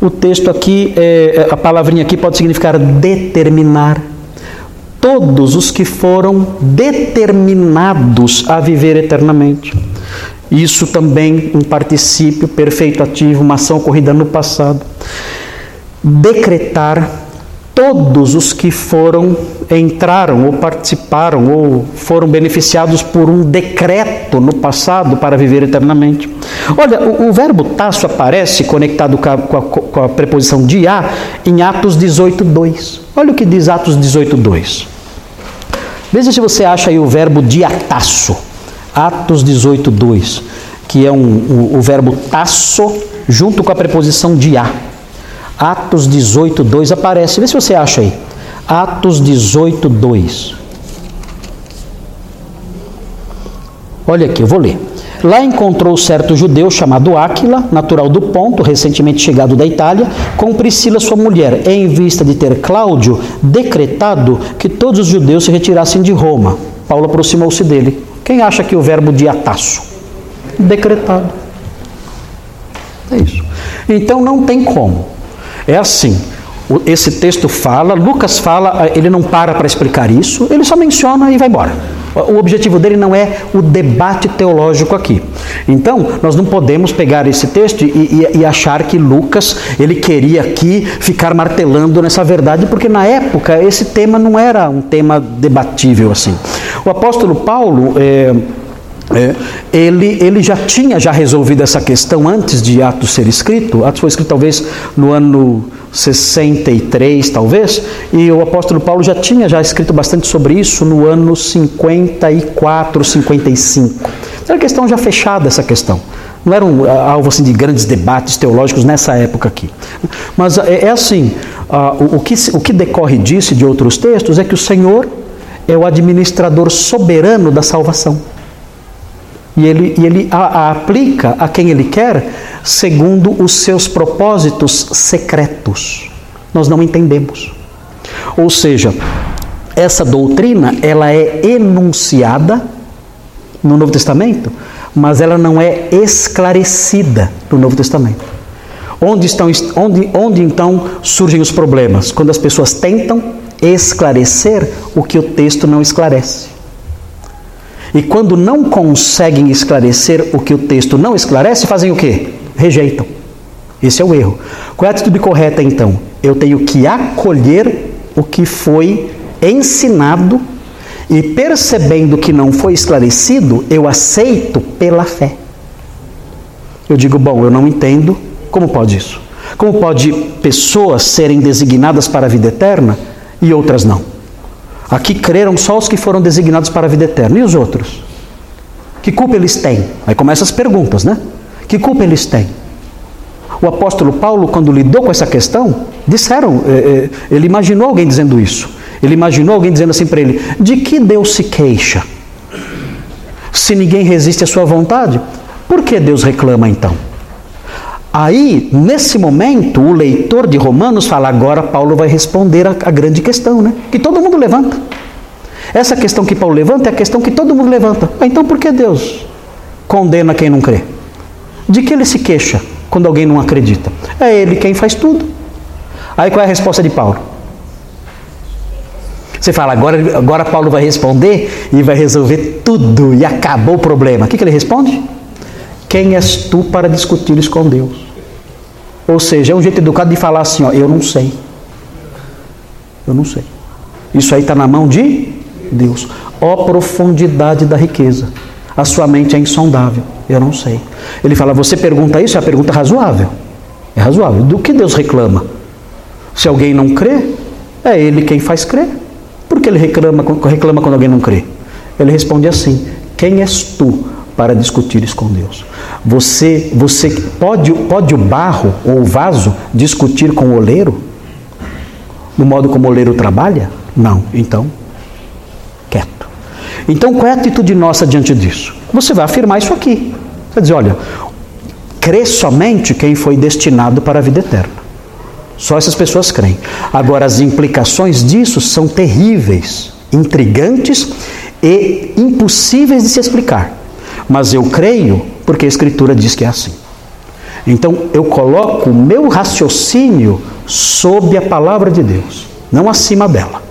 Speaker 1: O texto aqui, é, a palavrinha aqui pode significar determinar. Todos os que foram determinados a viver eternamente. Isso também um particípio perfeito ativo, uma ação ocorrida no passado. Decretar todos os que foram, entraram ou participaram ou foram beneficiados por um decreto no passado para viver eternamente. Olha, o, o verbo taço aparece conectado com a, com, a, com a, preposição de a em Atos 18.2. Olha o que diz Atos 18.2. Veja se você acha aí o verbo diataço. Atos 18.2, que é um, o, o verbo taço junto com a preposição de a. Atos 18, 2 aparece. Vê se você acha aí. Atos 18, 2. Olha aqui, eu vou ler. Lá encontrou certo judeu chamado Áquila, natural do Ponto, recentemente chegado da Itália, com Priscila, sua mulher, em vista de ter Cláudio decretado que todos os judeus se retirassem de Roma. Paulo aproximou-se dele. Quem acha que o verbo diataço? Decretado. É isso. Então não tem como é assim. Esse texto fala, Lucas fala, ele não para para explicar isso, ele só menciona e vai embora. O objetivo dele não é o debate teológico aqui. Então, nós não podemos pegar esse texto e, e, e, achar que Lucas ele queria aqui ficar martelando nessa verdade, porque na época esse tema não era um tema debatível assim. O apóstolo Paulo é, é, ele, ele já tinha já resolvido essa questão antes de Atos ser escrito. Atos foi escrito talvez no ano 63, talvez, e o apóstolo Paulo já tinha já escrito bastante sobre isso no ano 54, 55. Era uma questão já fechada essa questão. Não era um alvo assim de grandes debates teológicos nessa época aqui. Mas é, é assim, o, o, que, o que decorre disso e de outros textos é que o Senhor é o administrador soberano da salvação. E ele, e ele a, a aplica a quem ele quer segundo os seus propósitos secretos. Nós não entendemos. Ou seja, essa doutrina ela é enunciada no Novo Testamento, mas ela não é esclarecida no Novo Testamento. Onde, estão, onde, onde então surgem os problemas? Quando as pessoas tentam esclarecer o que o texto não esclarece. E quando não conseguem esclarecer o que o texto não esclarece, fazem o quê? Rejeitam. Esse é o erro. Qual é a atitude correta então? Eu tenho que acolher o que foi ensinado e percebendo que não foi esclarecido, eu aceito pela fé. Eu digo, bom, eu não entendo, como pode isso? Como pode pessoas serem designadas para a vida eterna e outras não? Aqui creram só os que foram designados para a vida eterna. E os outros? Que culpa eles têm? Aí começam as perguntas, né? Que culpa eles têm? O apóstolo Paulo, quando lidou com essa questão, disseram, eh, eh, ele imaginou alguém dizendo isso. Ele imaginou alguém dizendo assim para ele: de que Deus se queixa? Se ninguém resiste à sua vontade, por que Deus reclama então? Aí, nesse momento, o leitor de Romanos fala: agora Paulo vai responder a, a grande questão, né? Que todo mundo levanta. Essa questão que Paulo levanta é a questão que todo mundo levanta. Então, por que Deus condena quem não crê? De que ele se queixa quando alguém não acredita? É ele quem faz tudo. Aí qual é a resposta de Paulo? Você fala, agora, agora Paulo vai responder e vai resolver tudo e acabou o problema. O que, que ele responde? Quem és tu para discutir isso com Deus? Ou seja, é um jeito educado de falar assim: ó, eu não sei. Eu não sei. Isso aí está na mão de Deus. Ó profundidade da riqueza. A sua mente é insondável. Eu não sei. Ele fala: você pergunta isso? É a pergunta razoável. É razoável. Do que Deus reclama? Se alguém não crê, é Ele quem faz crer. Por que ele reclama, reclama quando alguém não crê? Ele responde assim: Quem és tu para discutires com Deus? Você, você pode, pode o barro ou o vaso discutir com o oleiro? No modo como o oleiro trabalha? Não. Então, quieto. Então, qual é a atitude nossa diante disso? Você vai afirmar isso aqui. Você vai dizer: olha, crê somente quem foi destinado para a vida eterna. Só essas pessoas creem. Agora, as implicações disso são terríveis, intrigantes e impossíveis de se explicar. Mas eu creio porque a Escritura diz que é assim. Então, eu coloco o meu raciocínio sob a palavra de Deus, não acima dela.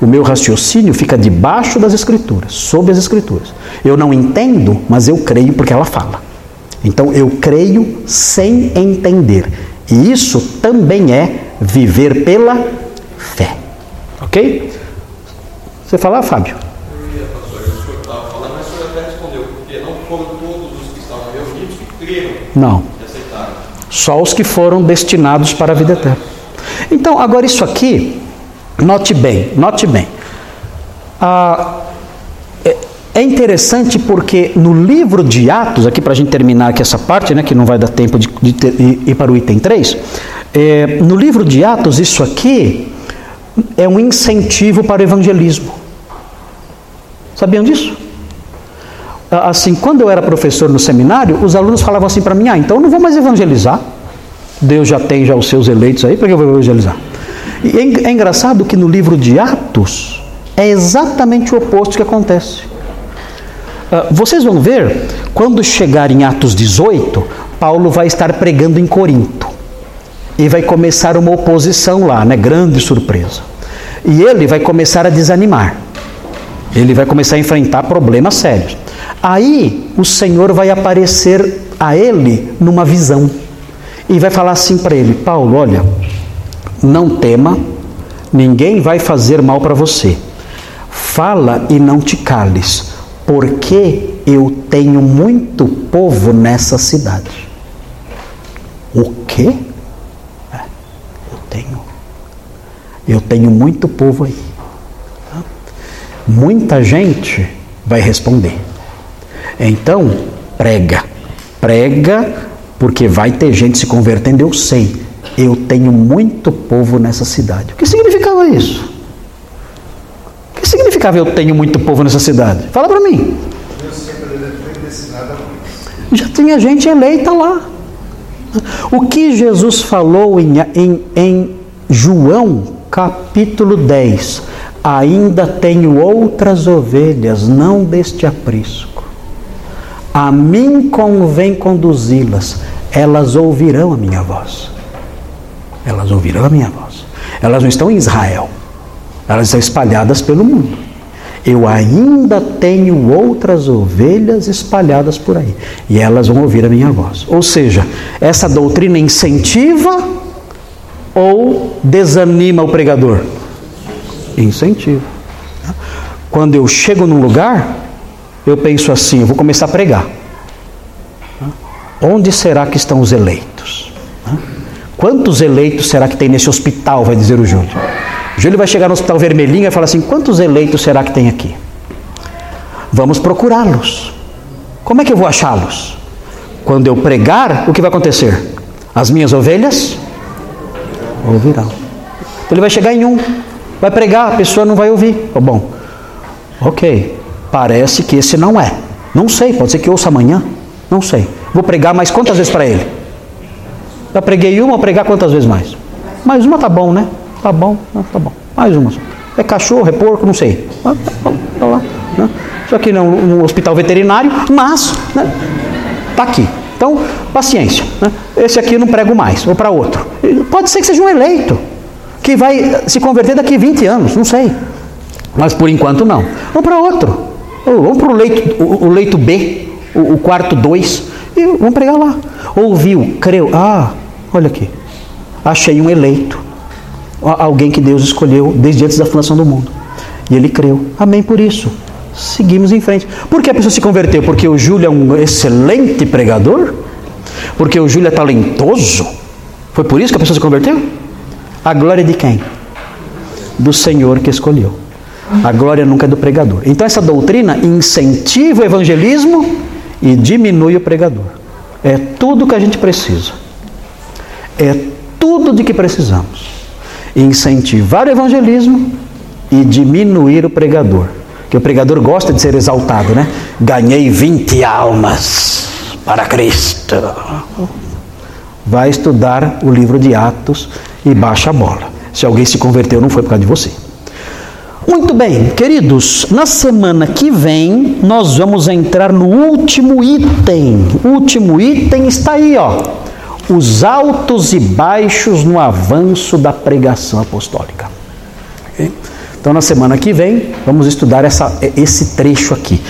Speaker 1: O meu raciocínio fica debaixo das Escrituras, sob as Escrituras. Eu não entendo, mas eu creio porque ela fala. Então, eu creio sem entender. E isso também é viver pela fé. Ok? Você fala, Fábio?
Speaker 3: Eu ia, pastor, o senhor estava falando, mas o senhor até respondeu, porque não foram todos os que estavam reunidos que creram
Speaker 1: Não. Só os que foram destinados para a vida eterna. Então, agora isso aqui, note bem, note bem. Ah, é, é interessante porque no livro de Atos, aqui para a gente terminar aqui essa parte, né, que não vai dar tempo de, de ter, ir para o item 3, é, no livro de Atos, isso aqui é um incentivo para o evangelismo. Sabiam disso? Assim, quando eu era professor no seminário, os alunos falavam assim para mim: ah, então eu não vou mais evangelizar. Deus já tem já os seus eleitos aí, para que eu vou evangelizar? E é, é engraçado que no livro de Atos é exatamente o oposto que acontece. Uh, vocês vão ver, quando chegar em Atos 18, Paulo vai estar pregando em Corinto. E vai começar uma oposição lá, né? Grande surpresa. E ele vai começar a desanimar. Ele vai começar a enfrentar problemas sérios. Aí o Senhor vai aparecer a ele numa visão e vai falar assim para ele: Paulo, olha, não tema, ninguém vai fazer mal para você. Fala e não te cales, porque eu tenho muito povo nessa cidade. O quê? É, eu tenho. Eu tenho muito povo aí. Muita gente vai responder. Então, prega. Prega, porque vai ter gente se convertendo, eu sei. Eu tenho muito povo nessa cidade. O que significava isso? O que significava eu tenho muito povo nessa cidade? Fala para mim. Já tinha gente eleita lá. O que Jesus falou em, em, em João capítulo 10? Ainda tenho outras ovelhas, não deste aprisco. A mim convém conduzi-las, elas ouvirão a minha voz. Elas ouvirão a minha voz. Elas não estão em Israel, elas estão espalhadas pelo mundo. Eu ainda tenho outras ovelhas espalhadas por aí, e elas vão ouvir a minha voz. Ou seja, essa doutrina incentiva ou desanima o pregador? Incentiva. Quando eu chego num lugar, eu penso assim: eu vou começar a pregar. Onde será que estão os eleitos? Quantos eleitos será que tem nesse hospital? Vai dizer o Júlio. O Júlio vai chegar no hospital vermelhinho e falar assim: quantos eleitos será que tem aqui? Vamos procurá-los. Como é que eu vou achá-los? Quando eu pregar, o que vai acontecer? As minhas ovelhas ouvirão. Então ele vai chegar em um, vai pregar, a pessoa não vai ouvir. Oh, bom, ok, parece que esse não é. Não sei, pode ser que ouça amanhã. Não sei. Vou pregar mais quantas vezes para ele? Já preguei uma, vou pregar quantas vezes mais? Mais uma tá bom, né? Tá bom, tá bom. Mais uma. É cachorro, é porco, não sei. Tá, tá lá, né? Isso aqui não é um hospital veterinário, mas né? tá aqui. Então, paciência. Né? Esse aqui eu não prego mais, vou para outro. Pode ser que seja um eleito, que vai se converter daqui 20 anos, não sei. Mas por enquanto não. Vamos para outro. Vamos para o leito, o, leito B, o, o quarto 2, e vamos pregar lá. Ouviu, creu. Ah, olha aqui. Achei um eleito. Alguém que Deus escolheu desde antes da fundação do mundo. E ele creu. Amém por isso. Seguimos em frente. Por que a pessoa se converteu? Porque o Júlio é um excelente pregador? Porque o Júlio é talentoso? Foi por isso que a pessoa se converteu? A glória de quem? Do Senhor que escolheu. A glória nunca é do pregador. Então essa doutrina incentiva o evangelismo e diminui o pregador. É tudo que a gente precisa. É tudo de que precisamos. Incentivar o evangelismo e diminuir o pregador. Que o pregador gosta de ser exaltado, né? Ganhei 20 almas para Cristo. Vai estudar o livro de Atos e baixa a bola. Se alguém se converteu, não foi por causa de você. Muito bem, queridos, na semana que vem nós vamos entrar no último item. O último item está aí, ó. Os altos e baixos no avanço da pregação apostólica. Okay? Então, na semana que vem, vamos estudar essa, esse trecho aqui.